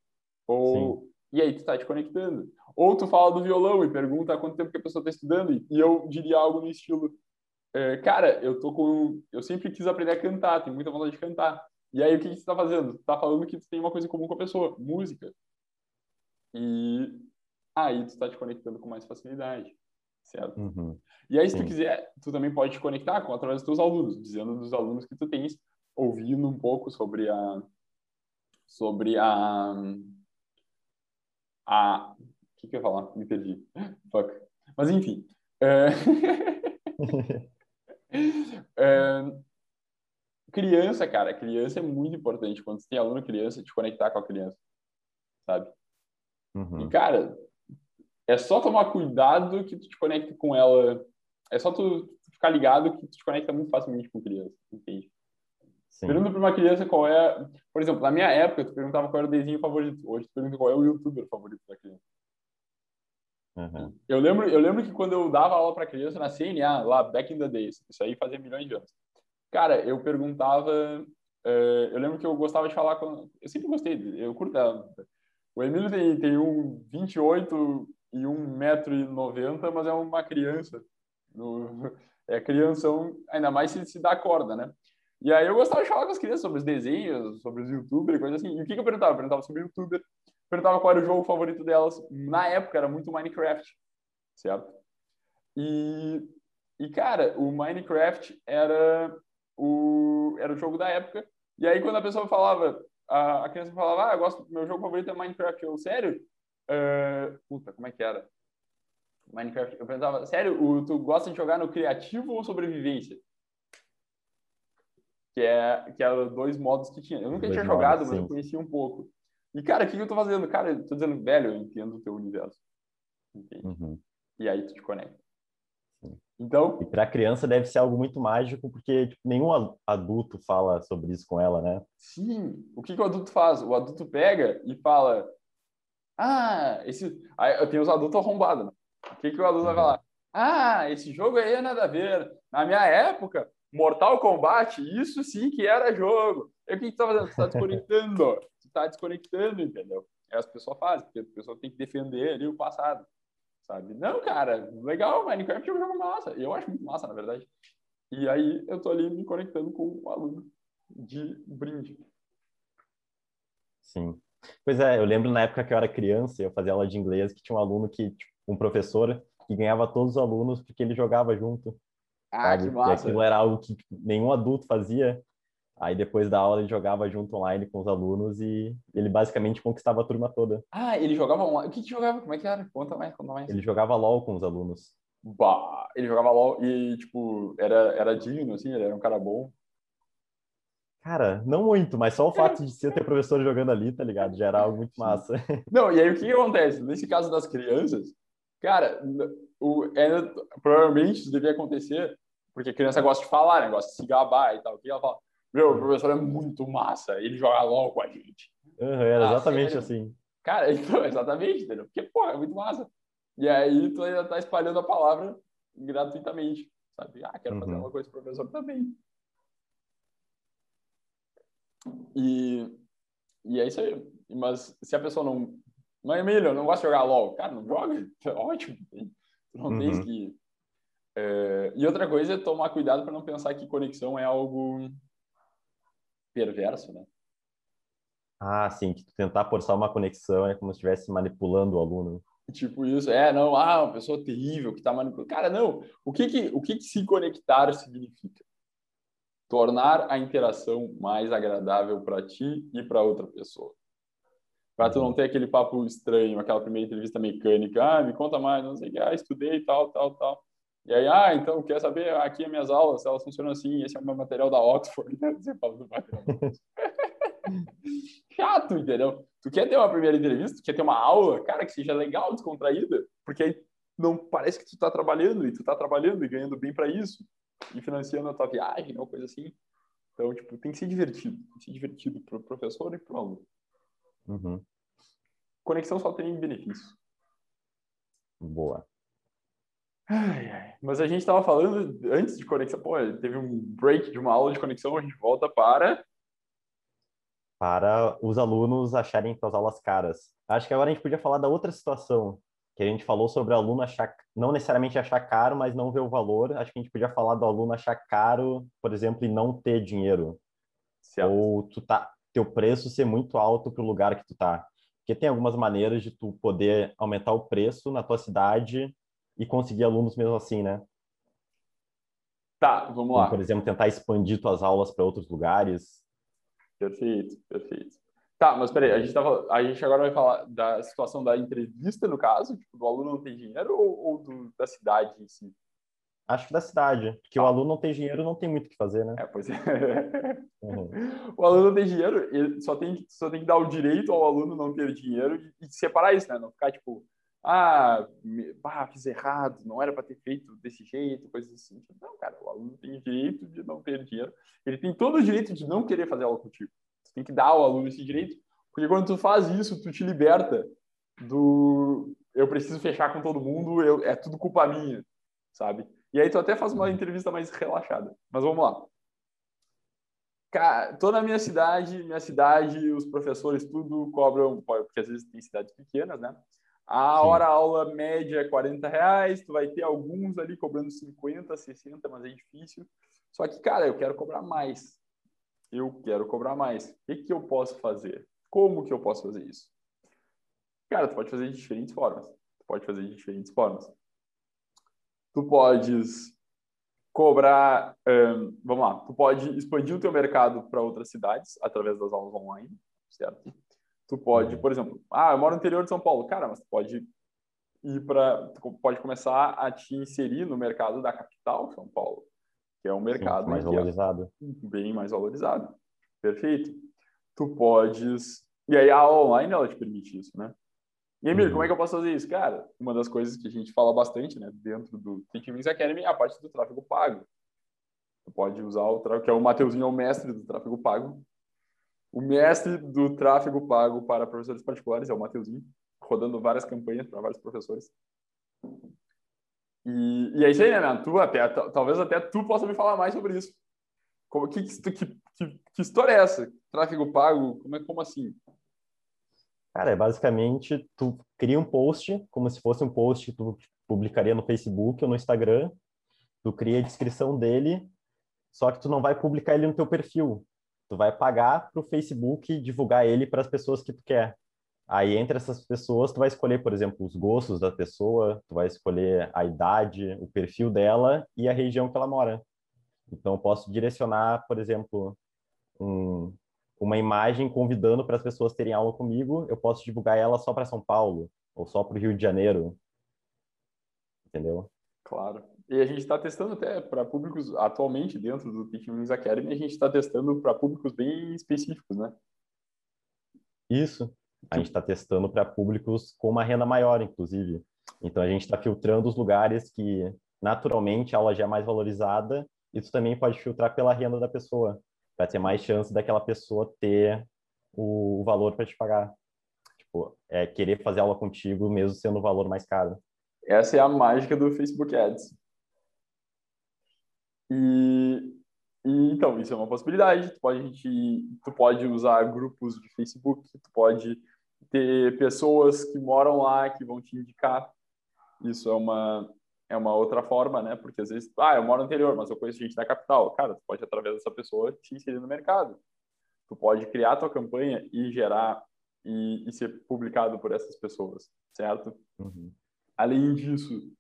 Ou, Sim. e aí tu está te conectando. Ou tu fala do violão e pergunta há quanto tempo que a pessoa está estudando, e eu diria algo no estilo, é, cara, eu tô com, eu sempre quis aprender a cantar, tenho muita vontade de cantar. E aí o que, que você está fazendo? Tu tá falando que tu tem uma coisa em comum com a pessoa, música. E aí tu está te conectando com mais facilidade, certo?
Uhum.
E aí se Sim. tu quiser, tu também pode te conectar com através dos teus alunos, dizendo dos alunos que tu tens, ouvindo um pouco sobre a sobre a a. O que, que eu ia falar? Me perdi. Fuck. Mas enfim. É... *laughs* é... Criança, cara, criança é muito importante. Quando você tem aluno criança, te conectar com a criança. Sabe?
Uhum.
E, cara, é só tomar cuidado que tu te conecte com ela. É só tu ficar ligado que tu te conecta muito facilmente com criança, entende? Sim. Pergunta para uma criança qual é, por exemplo, na minha época, tu perguntava qual era o desenho favorito. Hoje tu pergunta qual é o youtuber favorito da criança. Uhum. Eu lembro, eu lembro que quando eu dava aula para criança na CNA, lá back in the days, isso aí fazia milhões de anos. Cara, eu perguntava, uh, eu lembro que eu gostava de falar com, eu sempre gostei, eu curto o Emílio tem, tem um 28 e 1,90m, mas é uma criança. No, é crianção, ainda mais se, se dá corda, né? E aí eu gostava de falar com as crianças sobre os desenhos, sobre os youtubers, coisa assim. E o que, que eu perguntava? Eu perguntava sobre youtuber, perguntava qual era o jogo favorito delas. Na época era muito Minecraft, certo? E, e cara, o Minecraft era o, era o jogo da época. E aí quando a pessoa falava, a, a criança falava, ah, eu gosto, meu jogo favorito é Minecraft. Eu, sério? Uh, puta, como é que era? Minecraft. Eu perguntava, sério, o, tu gosta de jogar no criativo ou sobrevivência? Que é que eram dois modos que tinha. Eu nunca dois tinha jogado, mas eu conhecia um pouco. E, cara, o que, que eu tô fazendo? Cara, eu tô dizendo, velho, eu entendo o teu universo. Uhum. E aí tu te conecta. Então.
E para criança deve ser algo muito mágico, porque tipo, nenhum adulto fala sobre isso com ela, né?
Sim. O que, que o adulto faz? O adulto pega e fala: Ah, esse. Aí, eu tenho os adultos arrombados. Né? O que, que o adulto vai falar? Ah, esse jogo aí é nada a ver. Na minha época, Mortal Kombat, isso sim que era jogo. E o que, tu tá fazendo? Tu tá desconectando. tu tá desconectando, entendeu? É as pessoas fazem, porque a pessoa tem que defender ali o passado sabe? Não, cara, legal, Minecraft é um jogo massa. Eu acho muito massa, na verdade. E aí eu tô ali me conectando com o aluno de brinde.
Sim. Pois é, eu lembro na época que eu era criança, eu fazia aula de inglês, que tinha um aluno que, tipo, um professor, que ganhava todos os alunos porque ele jogava junto.
Ah, sabe? que massa.
E aquilo era algo que tipo, nenhum adulto fazia. Aí depois da aula ele jogava junto online com os alunos e ele basicamente conquistava a turma toda.
Ah, ele jogava online. O que, que jogava? Como é que era? Conta mais, conta mais.
Ele jogava LOL com os alunos.
Bah, ele jogava LOL e, tipo, era, era digno, assim, ele era um cara bom.
Cara, não muito, mas só o fato de ser ter professor jogando ali, tá ligado? Já era algo muito massa. *laughs*
Não, e aí o que, que acontece? Nesse caso das crianças, cara, o, é, provavelmente isso devia acontecer porque a criança gosta de falar, né? Gosta de se gabar e tal. Que ela fala? Meu, o professor é muito massa, ele joga LOL com a gente.
Uhum, era ah, exatamente assim.
Cara, *laughs* então, exatamente, entendeu? Porque, pô, é muito massa. E aí tu ainda tá espalhando a palavra gratuitamente, sabe? Ah, quero uhum. fazer uma coisa pro professor também. E, e é isso aí. Mas se a pessoa não... Mas, Emílio, eu não gosto de jogar LOL. Cara, não joga. É *laughs* ótimo. Tu não uhum. tens que... É... E outra coisa é tomar cuidado para não pensar que conexão é algo perverso, né?
Ah, sim, que tentar forçar uma conexão é como se estivesse manipulando o aluno.
Tipo isso, é, não, ah, uma pessoa terrível que está manipulando. Cara, não, o que que, o que que se conectar significa? Tornar a interação mais agradável para ti e para outra pessoa. Para tu não ter aquele papo estranho, aquela primeira entrevista mecânica, ah, me conta mais, não sei o que, ah, estudei, tal, tal, tal. E aí, ah, então, quer saber? Aqui as minhas aulas, elas funcionam assim, esse é o meu material da Oxford? *laughs* Você fala do material *laughs* Chato, entendeu? Tu quer ter uma primeira entrevista, tu quer ter uma aula, cara, que seja legal, descontraída, porque aí não parece que tu tá trabalhando, e tu tá trabalhando e ganhando bem para isso, e financiando a tua viagem, ou coisa assim. Então, tipo, tem que ser divertido. Tem que ser divertido pro professor e pro aluno.
Uhum.
Conexão só tem benefícios.
Boa.
Ai, ai. Mas a gente estava falando antes de conexão, pô, teve um break de uma aula de conexão, a gente volta para
para os alunos acharem suas aulas caras. Acho que agora a gente podia falar da outra situação, que a gente falou sobre o aluno achar, não necessariamente achar caro, mas não ver o valor. Acho que a gente podia falar do aluno achar caro, por exemplo, e não ter dinheiro. Certo. Ou tu tá, teu preço ser muito alto para o lugar que tu tá. Porque tem algumas maneiras de tu poder aumentar o preço na tua cidade e conseguir alunos mesmo assim, né?
Tá, vamos lá.
por exemplo, tentar expandir tuas aulas para outros lugares.
Perfeito, perfeito. Tá, mas peraí, a gente, tava, a gente agora vai falar da situação da entrevista, no caso, tipo, do aluno não tem dinheiro ou, ou do, da cidade em si?
Acho que da cidade, porque ah. o aluno não tem dinheiro não tem muito o que fazer, né?
É, pois é. Uhum. *laughs* O aluno não tem dinheiro, ele só tem, só tem que dar o direito ao aluno não ter dinheiro e, e separar isso, né? Não ficar, tipo, ah, bah, fiz errado, não era para ter feito desse jeito, coisas assim. Não, cara, o aluno tem direito de não ter dinheiro. Ele tem todo o direito de não querer fazer aula contigo. Você tem que dar ao aluno esse direito, porque quando tu faz isso, tu te liberta do eu preciso fechar com todo mundo, eu, é tudo culpa minha, sabe? E aí tu até faz uma entrevista mais relaxada. Mas vamos lá. Cara, tô na minha cidade, minha cidade, os professores tudo cobram, porque às vezes tem cidades pequenas, né? A Sim. hora aula média é 40 reais, tu vai ter alguns ali cobrando 50, 60, mas é difícil. Só que, cara, eu quero cobrar mais. Eu quero cobrar mais. O que, que eu posso fazer? Como que eu posso fazer isso? Cara, tu pode fazer de diferentes formas. Tu pode fazer de diferentes formas. Tu podes cobrar, um, vamos lá, tu pode expandir o teu mercado para outras cidades através das aulas online, certo? Tu pode, por exemplo, ah, eu moro no interior de São Paulo. Cara, mas tu pode ir para, pode começar a te inserir no mercado da capital, São Paulo, que é um mercado
Sim, mais é valorizado.
É bem mais valorizado. Perfeito. Tu podes, e aí a online ela te permite isso, né? E Emílio, uhum. como é que eu posso fazer isso? Cara, uma das coisas que a gente fala bastante, né, dentro do Wings Academy é a parte do tráfego pago. Tu pode usar o tráfego, que é o Mateuzinho, é o mestre do tráfego pago. O mestre do tráfego pago para professores particulares é o Mateuzinho, rodando várias campanhas para vários professores. E, e é isso aí, né, man? Tu até, talvez até tu possa me falar mais sobre isso. Como, que, que, que, que história é essa? Tráfego pago? Como, é, como assim?
Cara, é basicamente tu cria um post, como se fosse um post que tu publicaria no Facebook ou no Instagram. Tu cria a descrição dele, só que tu não vai publicar ele no teu perfil. Tu vai pagar para o Facebook divulgar ele para as pessoas que tu quer. Aí, entre essas pessoas, tu vai escolher, por exemplo, os gostos da pessoa, tu vai escolher a idade, o perfil dela e a região que ela mora. Então, eu posso direcionar, por exemplo, um, uma imagem convidando para as pessoas terem aula comigo, eu posso divulgar ela só para São Paulo ou só para o Rio de Janeiro. Entendeu?
Claro. E a gente está testando até para públicos, atualmente, dentro do Teaching Wings Academy, a gente está testando para públicos bem específicos, né?
Isso. A gente está testando para públicos com uma renda maior, inclusive. Então, a gente está filtrando os lugares que, naturalmente, a aula já é mais valorizada. Isso também pode filtrar pela renda da pessoa, para ter mais chance daquela pessoa ter o, valor para te pagar. Tipo, é querer fazer aula contigo mesmo sendo o valor mais caro.
Essa é a mágica do Facebook Ads. E, e, então, isso é uma possibilidade. Tu pode, tu pode usar grupos de Facebook, tu pode ter pessoas que moram lá que vão te indicar. Isso é uma, é uma outra forma, né? Porque às vezes, ah, eu moro no interior, mas eu conheço gente da capital. Cara, tu pode, através dessa pessoa, te inserir no mercado. Tu pode criar tua campanha e gerar e, e ser publicado por essas pessoas, certo? Uhum. Além disso,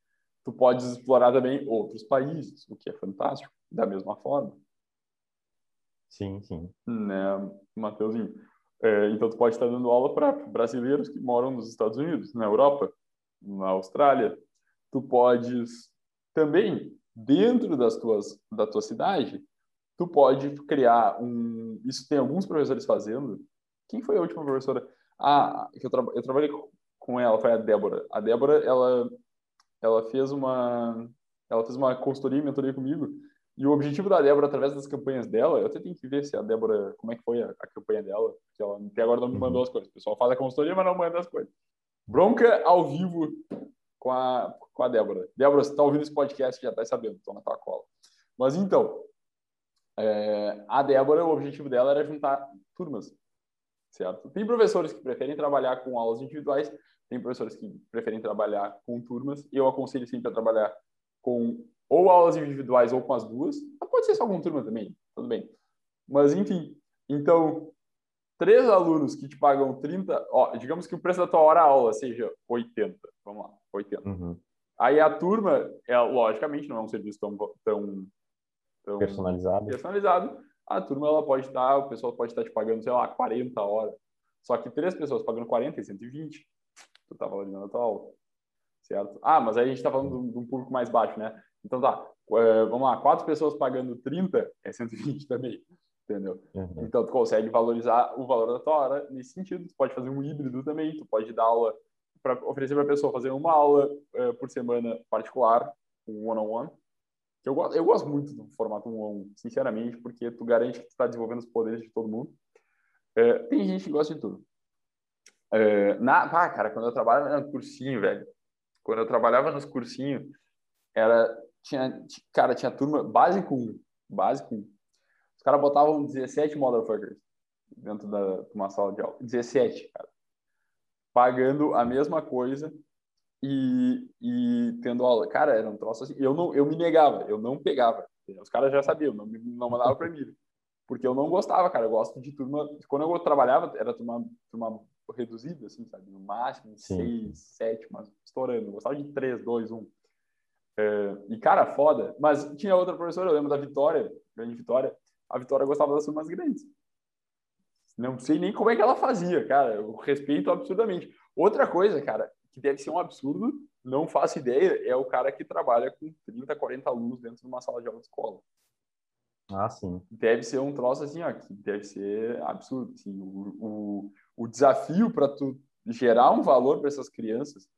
tu podes explorar também outros países, o que é fantástico, da mesma forma.
Sim, sim.
Né, Mateuzinho? É, então, tu pode estar dando aula para brasileiros que moram nos Estados Unidos, na Europa, na Austrália. Tu podes também, dentro das tuas, da tua cidade, tu pode criar um... Isso tem alguns professores fazendo. Quem foi a última professora? Ah, que eu, tra... eu trabalhei com ela, foi a Débora. A Débora, ela ela fez uma ela fez uma consultoria e mentoria comigo. E o objetivo da Débora, através das campanhas dela, eu até tenho que ver se a Débora, como é que foi a, a campanha dela, porque ela até agora não me mandou as coisas. O pessoal faz a consultoria, mas não manda as coisas. Bronca ao vivo com a, com a Débora. Débora, você está ouvindo esse podcast, já está sabendo, estou na tua cola. Mas então, é, a Débora, o objetivo dela era juntar turmas, certo? Tem professores que preferem trabalhar com aulas individuais, tem professores que preferem trabalhar com turmas. Eu aconselho sempre a trabalhar com ou aulas individuais ou com as duas. Mas pode ser só com turma também, tudo bem. Mas, enfim, então, três alunos que te pagam 30, ó, digamos que o preço da tua hora aula seja 80, vamos lá, 80. Uhum. Aí a turma, é, logicamente, não é um serviço tão, tão,
tão personalizado.
personalizado. A turma, ela pode estar, o pessoal pode estar te pagando, sei lá, 40 horas. Só que três pessoas pagando 40 e 120 tu tá valorizando a tua aula. Certo? Ah, mas aí a gente tá falando de um público mais baixo, né? Então tá, é, vamos lá, quatro pessoas pagando 30 é 120 também, entendeu? Uhum. Então tu consegue valorizar o valor da tua hora nesse sentido. Tu pode fazer um híbrido também, tu pode dar aula para oferecer para a pessoa fazer uma aula uh, por semana particular, um one-on-one. Eu, gosto, eu gosto muito do formato one-on-one, sinceramente, porque tu garante que tu está desenvolvendo os poderes de todo mundo. Uh, tem gente que gosta de tudo. Uh, na, ah, cara, quando eu trabalhava no cursinho, velho, quando eu trabalhava nos cursinhos, era, tinha, cara, tinha turma básico 1, básico 1. Os caras botavam 17 motherfuckers dentro da, de uma sala de aula. 17, cara pagando a mesma coisa e, e tendo aula. Cara, era um troço assim. Eu, não, eu me negava, eu não pegava. Os caras já sabiam, não, não mandavam para mim. Porque eu não gostava, cara. Eu gosto de turma. Quando eu trabalhava, era turma, turma reduzida, assim, sabe? No máximo, Sim. seis, sete, mas estourando. Gostava de três, dois, um. É, e, cara, foda. Mas tinha outra professora, eu lembro da Vitória, grande Vitória. A Vitória gostava das turmas grandes. Não sei nem como é que ela fazia, cara. Eu respeito absurdamente. Outra coisa, cara, que deve ser um absurdo, não faço ideia, é o cara que trabalha com 30, 40 alunos dentro de uma sala de aula de escola.
Ah, sim.
Deve ser um troço assim, ó, que deve ser absurdo. Assim, o, o, o desafio para tu gerar um valor para essas crianças,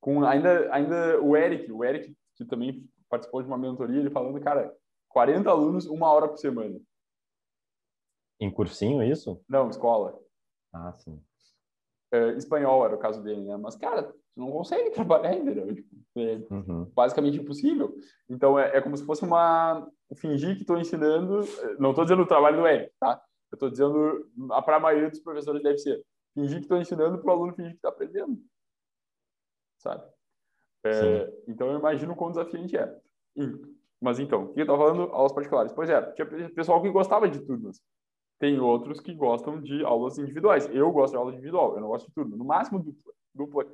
com ainda, ainda o Eric, o Eric, que também participou de uma mentoria, ele falando, cara, 40 alunos, uma hora por semana.
Em cursinho, isso?
Não, escola.
Ah, sim.
É, espanhol era o caso dele, né? Mas, cara, tu não consegue trabalhar, entendeu? Tipo, é uhum. basicamente impossível. Então, é, é, como se fosse uma... Fingir que estou ensinando... Não estou dizendo o trabalho do Eric, tá? Eu estou dizendo... Para a maioria dos professores deve ser. Fingir que estou ensinando para o aluno fingir que está aprendendo. Sabe? É, então, eu imagino quão desafiante é. Mas, então, o que eu estava falando? Aulas particulares. Pois é, tinha pessoal que gostava de turmas. Tem outros que gostam de aulas individuais. Eu gosto de aula individual, eu não gosto de turma. No máximo dupla. dupla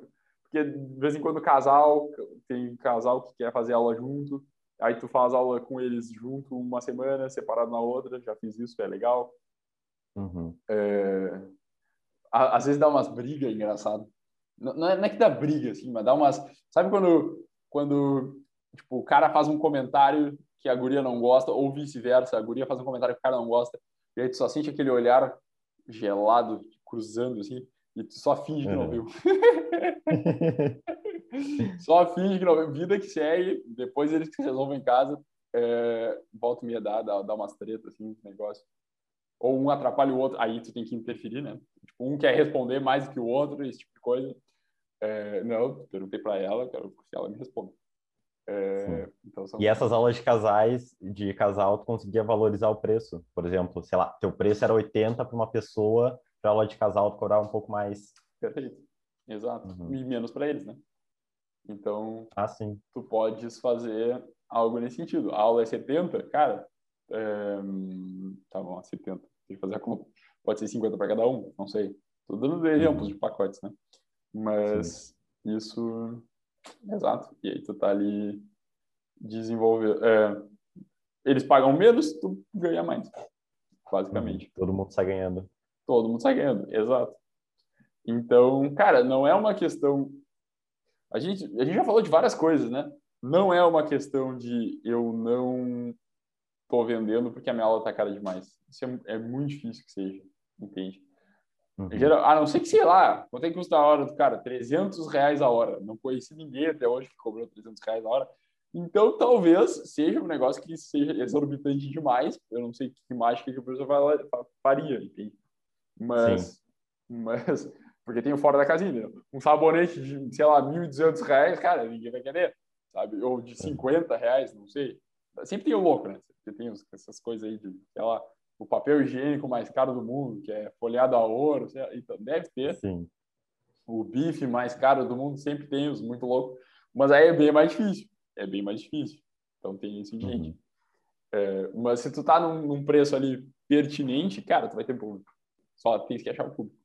porque de vez em quando casal, tem casal que quer fazer aula junto, aí tu faz aula com eles junto uma semana, separado na outra, já fiz isso, é legal.
Uhum.
É... Às vezes dá umas brigas, engraçado. Não é, não é que dá briga, assim, mas dá umas... Sabe quando, quando tipo, o cara faz um comentário que a guria não gosta, ou vice-versa, a guria faz um comentário que o cara não gosta, e aí tu só sente aquele olhar gelado, cruzando assim, e tu só finge que não é. viu. *laughs* só finge que não viu. Vida que segue, depois eles que resolvem em casa, é, volta e meia dá, dá, dá umas tretas, assim, negócio. Ou um atrapalha o outro, aí tu tem que interferir, né? Tipo, um quer responder mais do que o outro, esse tipo de coisa. É, não, perguntei para ela, quero que ela me responda.
É, então são... E essas aulas de casais, de casal, tu conseguia valorizar o preço. Por exemplo, sei lá, teu preço era 80 para uma pessoa, para aula de casal tu cobrar um pouco mais.
Perfeito. Exato. Uhum. E menos para eles, né? Então,
ah,
tu podes fazer algo nesse sentido. A aula é 70, cara, é... tá bom, 70. Tem que fazer a conta. Pode ser 50 para cada um, não sei. Tô dando exemplos de pacotes, né? Mas sim. isso Exato. E aí tu tá ali desenvolvendo. É, eles pagam menos, tu ganha mais, basicamente. Uhum.
Todo mundo sai ganhando.
Todo mundo sai ganhando, exato. Então, cara, não é uma questão. A gente, a gente já falou de várias coisas, né? Não é uma questão de eu não tô vendendo porque a minha aula tá cara demais. Isso é, é muito difícil que seja, entende? Uhum. Geral, a não ser que, sei lá, quanto é que custa a hora do cara? 300 reais a hora. Não conheci ninguém até hoje que cobrou 300 reais a hora. Então, talvez seja um negócio que seja exorbitante demais. Eu não sei que mágica que a pessoa faria, entende? Mas, mas, porque tem o fora da casinha. Um sabonete de, sei lá, 1.200 reais, cara, ninguém vai querer, sabe? Ou de 50 reais, não sei. Sempre tem o louco, né? Sempre tem essas coisas aí de, lá, o papel higiênico mais caro do mundo, que é folheado a ouro, então deve ter.
Sim.
O bife mais caro do mundo sempre tem os muito loucos, mas aí é bem mais difícil. É bem mais difícil. Então tem isso gente. Uhum. É, mas se tu tá num, num, preço ali pertinente, cara, tu vai ter público. Só tem que achar o público.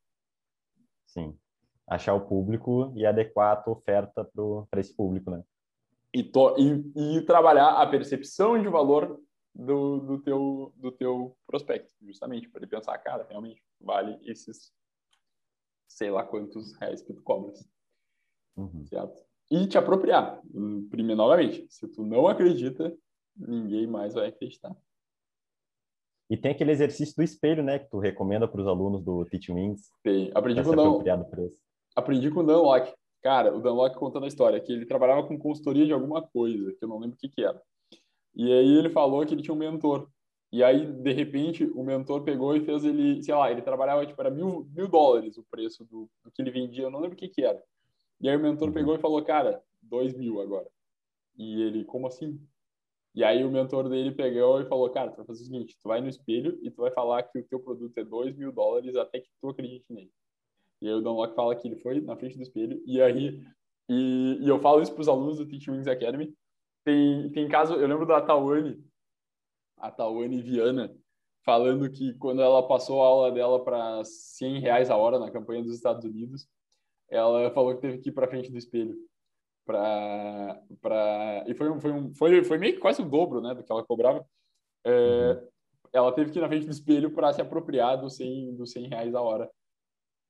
Sim. Achar o público e adequar a tua oferta para esse público, né?
E, to, e, e trabalhar a percepção de valor do, do, teu, do teu prospecto, justamente, para ele pensar, cara, realmente vale esses sei lá quantos reais que tu cobras.
Uhum.
Certo? E te apropriar. Primeiro, novamente, se tu não acredita, ninguém mais vai acreditar.
E tem aquele exercício do espelho, né, que tu recomenda para os alunos do Teach Wings.
Tem. Aprendi com não. Aprendi com o Dan Locke. Cara, o Dunlock contando a história, que ele trabalhava com consultoria de alguma coisa, que eu não lembro o que que era. E aí ele falou que ele tinha um mentor. E aí, de repente, o mentor pegou e fez ele, sei lá, ele trabalhava, tipo, era mil, mil dólares o preço do, do que ele vendia, eu não lembro o que que era. E aí o mentor uhum. pegou e falou, cara, dois mil agora. E ele, como assim? E aí o mentor dele pegou e falou, cara, tu vai fazer o seguinte, tu vai no espelho e tu vai falar que o teu produto é dois mil dólares até que tu acredite nele. E aí o Don Locke fala que ele foi na frente do espelho e aí e, e eu falo isso para os alunos do Teach Wings Academy. Tem tem caso, eu lembro da Tawane, a Tawane Viana, falando que quando ela passou a aula dela para 100 reais a hora na campanha dos Estados Unidos, ela falou que teve que ir para frente do espelho para para e foi um, foi um foi foi meio que quase o dobro né do que ela cobrava é, uhum. ela teve que ir na frente do espelho para se apropriar dos 100 dos 100 reais a hora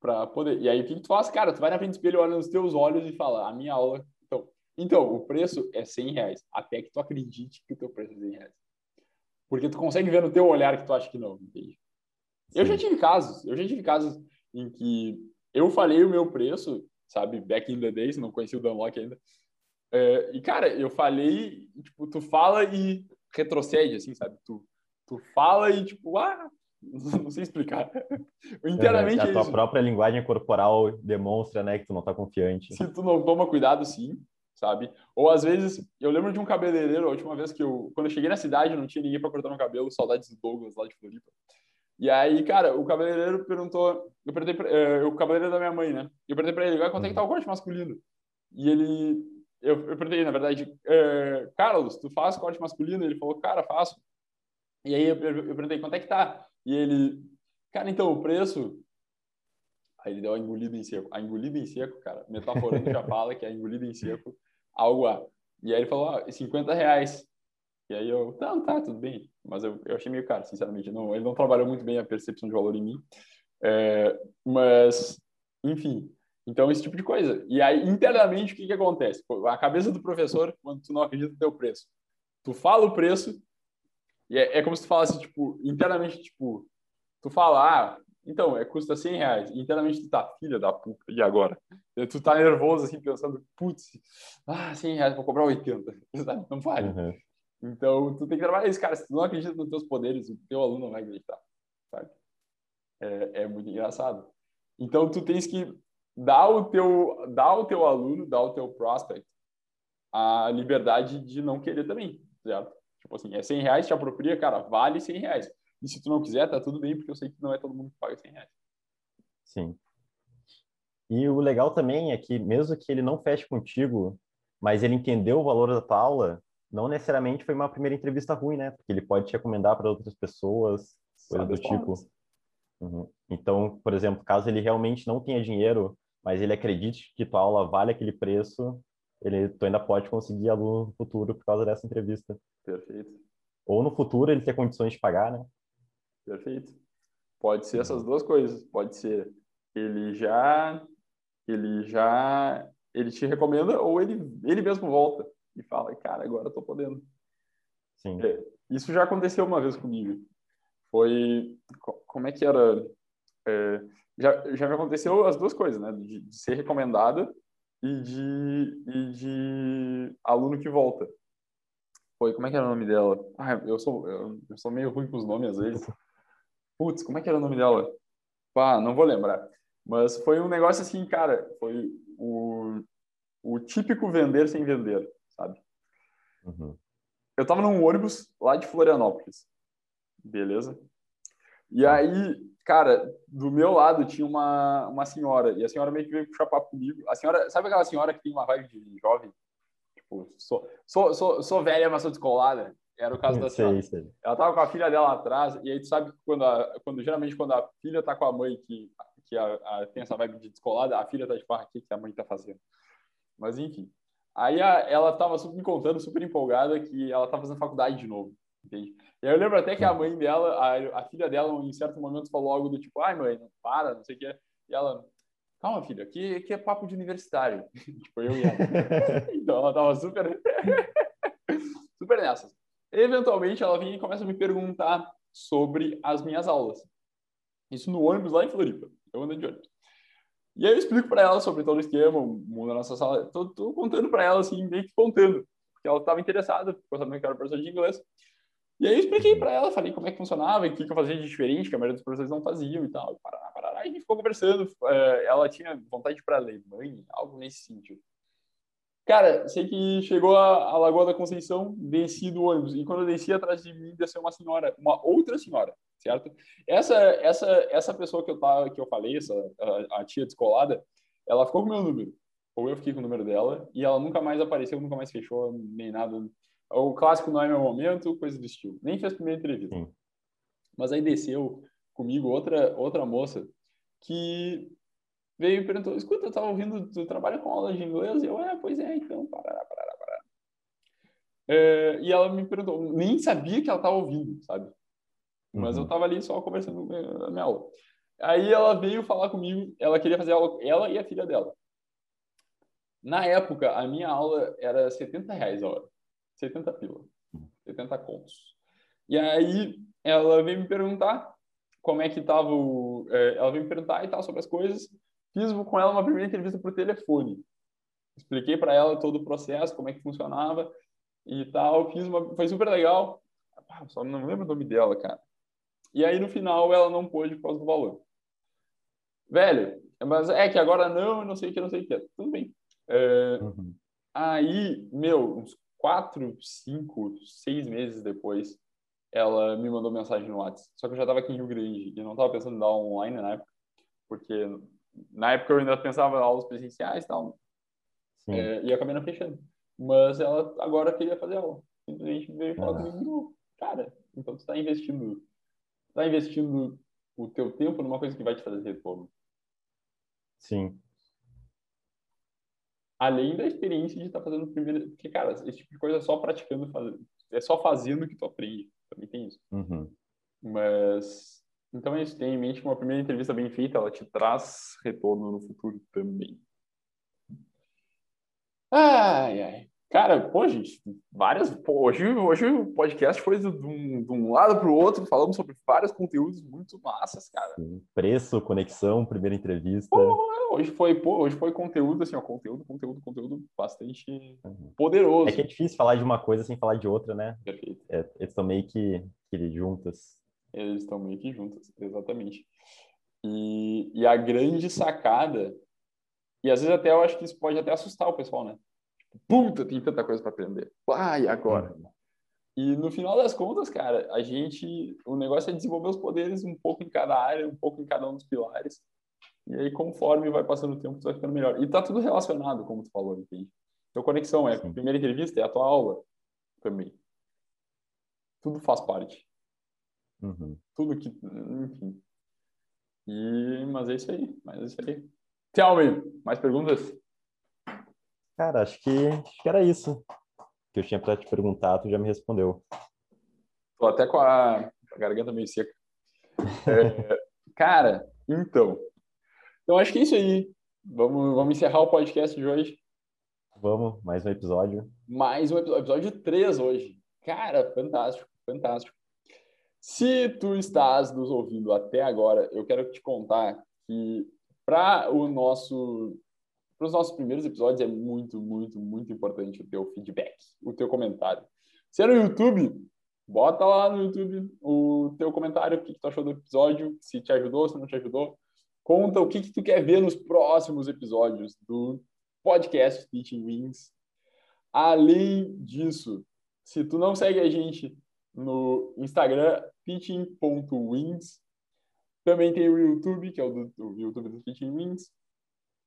para poder e aí o que, que tu faz cara tu vai na frente do espelho olha nos teus olhos e fala a minha aula então então o preço é 100 reais até que tu acredite que o teu preço é 100 reais porque tu consegue ver no teu olhar que tu acha que não entende eu já tive casos eu já tive casos em que eu falei o meu preço sabe? Back in the days, não conhecia o Dunlock ainda. É, e, cara, eu falei, tipo, tu fala e retrocede, assim, sabe? Tu, tu fala e, tipo, ah, *laughs* não sei explicar. *laughs* Inteiramente
é, a tua isso. própria linguagem corporal demonstra, né, que tu não tá confiante.
Se tu não toma cuidado, sim, sabe? Ou às vezes, eu lembro de um cabeleireiro, a última vez que eu, quando eu cheguei na cidade, não tinha ninguém para cortar meu cabelo, saudades do Douglas lá de Floripa. E aí, cara, o cabeleireiro perguntou, eu perguntei pra, uh, o cabeleireiro da minha mãe, né? Eu perguntei pra ele, vai quanto é que tá o corte masculino? E ele, eu, eu perguntei, na verdade, uh, Carlos, tu faz corte masculino? Ele falou, cara, faço. E aí eu, eu, eu perguntei, quanto é que tá? E ele, cara, então, o preço... Aí ele deu a engolida em seco. A engolida em seco, cara, metaforando já fala que é a engolida em seco, algo a. E aí ele falou, ah, 50 reais. E aí eu, tá, tá, tudo bem. Mas eu, eu achei meio caro, sinceramente. Não, ele não trabalhou muito bem a percepção de valor em mim. É, mas, enfim. Então, esse tipo de coisa. E aí, internamente, o que, que acontece? A cabeça do professor, quando tu não acredita no teu preço. Tu fala o preço, e é, é como se tu falasse, tipo, internamente, tipo, tu fala, ah, então, é, custa 100 reais. Internamente tu tá, filha da puta, e agora? Tu tá nervoso, assim, pensando, putz, ah, 100 reais, vou cobrar 80. *laughs* Não vale. Uhum. Então, tu tem que trabalhar isso, cara. Se tu não acredita nos teus poderes, o teu aluno não vai acreditar, sabe? É, é muito engraçado. Então, tu tens que dar o teu, dar o teu aluno, dar o teu prospect a liberdade de não querer também, certo? Tipo assim, é 100 reais, te apropria, cara, vale 100 reais. E se tu não quiser, tá tudo bem, porque eu sei que não é todo mundo que paga 100 reais.
Sim. E o legal também é que, mesmo que ele não feche contigo, mas ele entendeu o valor da tua aula, não necessariamente foi uma primeira entrevista ruim, né? Porque ele pode te recomendar para outras pessoas, coisas do tipo. Uhum. Então, por exemplo, caso ele realmente não tenha dinheiro, mas ele acredite que tua aula vale aquele preço, ele tu ainda pode conseguir aluno no futuro por causa dessa entrevista.
Perfeito.
Ou no futuro ele ter condições de pagar, né?
Perfeito. Pode ser essas uhum. duas coisas. Pode ser ele já ele já ele te recomenda ou ele ele mesmo volta e fala, cara, agora eu tô podendo.
Sim.
É, isso já aconteceu uma vez comigo. Foi, como é que era? É, já, já me aconteceu as duas coisas, né? De, de ser recomendada e de, e de aluno que volta. Foi, como é que era o nome dela? Ah, eu sou, eu, eu sou meio ruim com os nomes às vezes. Putz, como é que era o nome dela? Ah, não vou lembrar. Mas foi um negócio assim, cara, foi o, o típico vender sem vender sabe? Uhum. Eu tava num ônibus lá de Florianópolis, beleza? E aí, cara, do meu lado tinha uma, uma senhora, e a senhora meio que veio puxar papo comigo. A senhora, sabe aquela senhora que tem uma vibe de jovem? Tipo, sou, sou, sou, sou velha, mas sou descolada. Era o caso da *laughs* senhora. Ela tava com a filha dela atrás, e aí tu sabe que quando, a, quando geralmente quando a filha tá com a mãe que, que a, a, tem essa vibe de descolada, a filha tá de farra, o que, que a mãe tá fazendo? Mas enfim. Aí a, ela super me contando, super empolgada, que ela estava fazendo faculdade de novo, entende? E aí eu lembro até que a mãe dela, a, a filha dela, em certo momento falou algo do tipo, ai mãe, não para, não sei o que. E ela, calma filha, aqui, aqui é papo de universitário. *laughs* tipo, eu e ela. *laughs* então ela estava super, *laughs* super nessas. Eventualmente ela vem e começa a me perguntar sobre as minhas aulas. Isso no ônibus lá em Floripa. Eu ando de ônibus. E aí eu explico para ela sobre todo o esquema, o mundo da nossa sala. Tô, tô contando para ela, assim, meio que contando. Porque ela estava interessada, ficou sabendo que era professor de inglês. E aí eu expliquei para ela, falei como é que funcionava, o que, que eu fazia de diferente, que a maioria dos professores não faziam e tal. Parará, parará, e a gente ficou conversando. É, ela tinha vontade para Alemanha, algo nesse sentido. Cara, sei que chegou a, a, Lagoa da Conceição, desci do ônibus. E quando eu desci atrás de mim, desceu uma senhora, uma outra senhora, certo? Essa essa essa pessoa que eu tava, que eu falei, essa a, a tia descolada, ela ficou com o meu número. Ou eu fiquei com o número dela e ela nunca mais apareceu, nunca mais fechou nem nada. O clássico não é meu momento, coisa do estilo. Nem fez a primeira entrevista. Sim. Mas aí desceu comigo outra outra moça que veio e perguntou: escuta, eu tava ouvindo, tu trabalha com aula de inglês? E eu, é, pois é, então, parará, parará, parará. É, e ela me perguntou, nem sabia que ela tava ouvindo, sabe? Mas uhum. eu tava ali só conversando a minha aula. Aí ela veio falar comigo, ela queria fazer aula, ela e a filha dela. Na época, a minha aula era 70 reais a hora. 70 pila. 70 contos. E aí ela veio me perguntar como é que tava o... É, ela veio me perguntar e tal sobre as coisas. Fiz com ela uma primeira entrevista por telefone. Expliquei para ela todo o processo, como é que funcionava e tal. Fiz uma, foi super legal. Ah, só não lembro o nome dela, cara. E aí no final ela não pôde por causa do valor. Velho, mas é que agora não, não sei o que, não sei o que. Tudo bem. É, uhum. Aí, meu, uns quatro, cinco, seis meses depois, ela me mandou mensagem no WhatsApp. Só que eu já estava aqui em Rio Grande e não estava pensando em dar online na época, porque na época eu ainda pensava em aulas presenciais e tal. É, e acabei não fechando. Mas ela agora queria fazer aula. Simplesmente veio falar ah. comigo, cara, então tu está investindo, tá investindo o teu tempo numa coisa que vai te fazer retorno.
Sim.
Além da experiência de estar tá fazendo primeiro, porque cara, esse tipo de coisa é só praticando, é só fazendo que tu aprende. Também tem isso.
Uhum.
Mas então, é isso. Tenha em mente uma primeira entrevista bem feita, ela te traz retorno no futuro também. Ai, ai. Cara, pô, gente, várias. Pô, hoje, hoje o podcast foi de, um, de um lado para o outro, falando sobre vários conteúdos muito massas, cara.
Sim. Preço, conexão, primeira entrevista.
Pô, hoje foi, pô, hoje foi conteúdo, assim, ó, conteúdo, conteúdo, conteúdo bastante uhum. poderoso.
É que é difícil falar de uma coisa sem falar de outra, né?
Perfeito.
É, eles estão meio que, que juntas.
Eles estão meio que juntas, exatamente. E, e a grande sacada, e às vezes até eu acho que isso pode até assustar o pessoal, né? Puta, tem tanta coisa para aprender. E agora? E no final das contas, cara, a gente, o negócio é desenvolver os poderes um pouco em cada área, um pouco em cada um dos pilares. E aí, conforme vai passando o tempo, tu vai ficando melhor. E tá tudo relacionado, como tu falou, entende? Então, conexão é a primeira entrevista, é a tua aula também. Tudo faz parte.
Uhum.
Tudo que. Enfim. E, mas é isso aí. Mas é isso aí. Tell me, mais perguntas?
Cara, acho que, acho que era isso que eu tinha para te perguntar, tu já me respondeu.
Tô até com a, a garganta meio seca. É, *laughs* cara, então. Então acho que é isso aí. Vamos, vamos encerrar o podcast de hoje.
Vamos, mais um episódio.
Mais um episódio, episódio 3 hoje. Cara, fantástico, fantástico. Se tu estás nos ouvindo até agora, eu quero te contar que para o nosso para os nossos primeiros episódios é muito, muito, muito importante o teu feedback, o teu comentário. Se é no YouTube, bota lá no YouTube o teu comentário, o que, que tu achou do episódio, se te ajudou, se não te ajudou. Conta o que, que tu quer ver nos próximos episódios do podcast Teaching Wings. Além disso, se tu não segue a gente no Instagram, teaching.wings. Também tem o YouTube, que é o, do, o YouTube do Teaching Wings.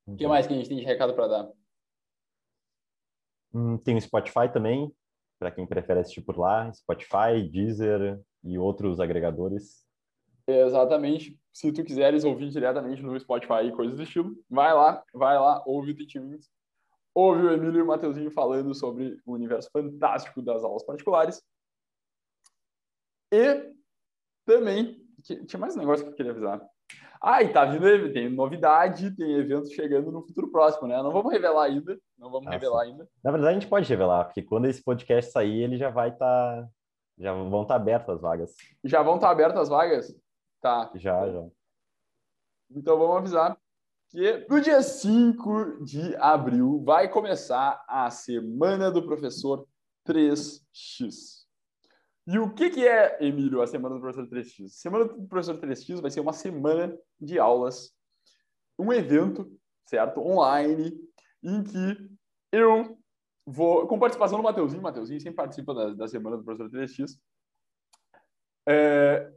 O que uhum. mais que a gente tem de recado para dar?
Hum, tem o Spotify também, para quem prefere assistir por lá. Spotify, Deezer e outros agregadores.
Exatamente. Se tu quiseres ouvir diretamente no Spotify e coisas do estilo, vai lá, vai lá, ouve o Wings. Ouve o Emílio e o Mateuzinho falando sobre o universo fantástico das aulas particulares. E também, tinha mais um negócio que eu queria avisar. Ah, e tá vindo, tem novidade, tem evento chegando no futuro próximo, né? Não vamos revelar ainda, não vamos Nossa. revelar ainda.
Na verdade, a gente pode revelar, porque quando esse podcast sair, ele já vai estar. Tá... Já vão estar tá abertas as vagas.
Já vão estar tá abertas as vagas? Tá.
Já, já.
Então vamos avisar. que no dia 5 de abril vai começar a Semana do Professor 3x. E o que, que é, Emílio, a Semana do Professor 3x? Semana do Professor 3x vai ser uma semana de aulas, um evento, certo, online, em que eu vou, com participação do Mateuzinho, Mateuzinho sempre participa da, da Semana do Professor 3x, é,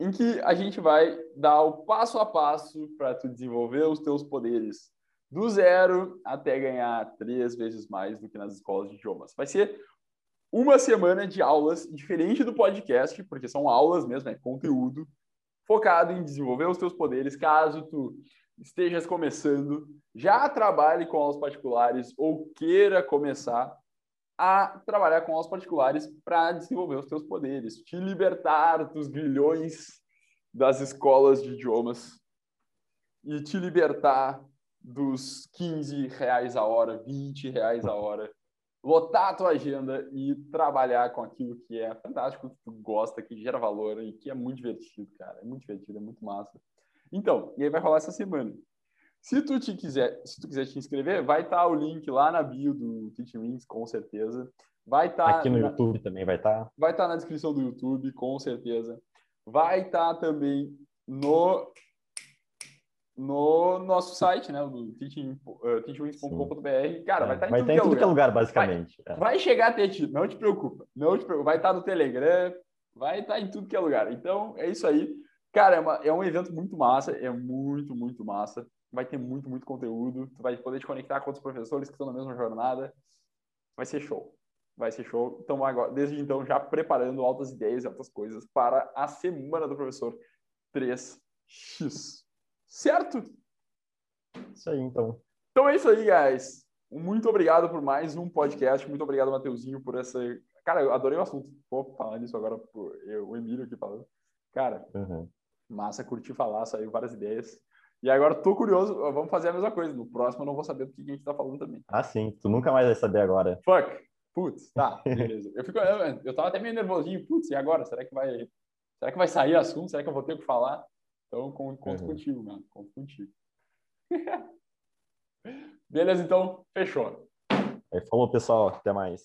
em que a gente vai dar o passo a passo para tu desenvolver os teus poderes do zero até ganhar três vezes mais do que nas escolas de idiomas. Vai ser uma semana de aulas diferente do podcast, porque são aulas mesmo, é conteúdo focado em desenvolver os teus poderes, caso tu estejas começando, já trabalhe com aulas particulares ou queira começar a trabalhar com aulas particulares para desenvolver os teus poderes, te libertar dos grilhões das escolas de idiomas e te libertar dos 15 reais a hora, 20 reais a hora, lotar a tua agenda e trabalhar com aquilo que é fantástico, que tu gosta, que gera valor e que é muito divertido, cara. É muito divertido, é muito massa. Então, e aí vai rolar essa semana. Se tu te quiser, se tu quiser te inscrever, vai estar tá o link lá na bio do Teaching Wings, com certeza. Vai estar
tá aqui no na... YouTube também vai estar. Tá.
Vai estar tá na descrição do YouTube, com certeza. Vai estar tá também no no nosso site, né, do uh, teachingwings.com.br. Cara, vai estar tá
em, vai tudo, tá em que tudo, que é lugar, basicamente.
Vai, é. vai chegar até ti, não te preocupa. Não te preocupa. Vai estar tá no Telegram, vai estar em tudo que é lugar. Então, é isso aí. Cara, é, uma, é um evento muito massa, é muito, muito massa vai ter muito, muito conteúdo. Tu vai poder te conectar com outros professores que estão na mesma jornada. Vai ser show. Vai ser show. Então, agora, desde então, já preparando altas ideias e altas coisas para a semana do professor 3x. Certo?
Isso aí, então.
Então é isso aí, guys. Muito obrigado por mais um podcast. Muito obrigado, Mateuzinho, por essa. Cara, eu adorei o assunto. Vou falar isso agora, eu, o Emílio aqui falando. Cara, uhum. massa, curti falar, saiu várias ideias. E agora tô curioso, vamos fazer a mesma coisa. No próximo eu não vou saber do que a gente tá falando também.
Ah, sim. Tu nunca mais vai saber agora.
Fuck. Putz, tá, *laughs* beleza. Eu, fico, eu, eu tava até meio nervosinho. Putz, e agora? Será que vai, será que vai sair assunto? Será que eu vou ter que falar? Então, conto uhum. contigo, mano. Conto contigo. *laughs* beleza, então, fechou.
Aí, falou, pessoal. Até mais.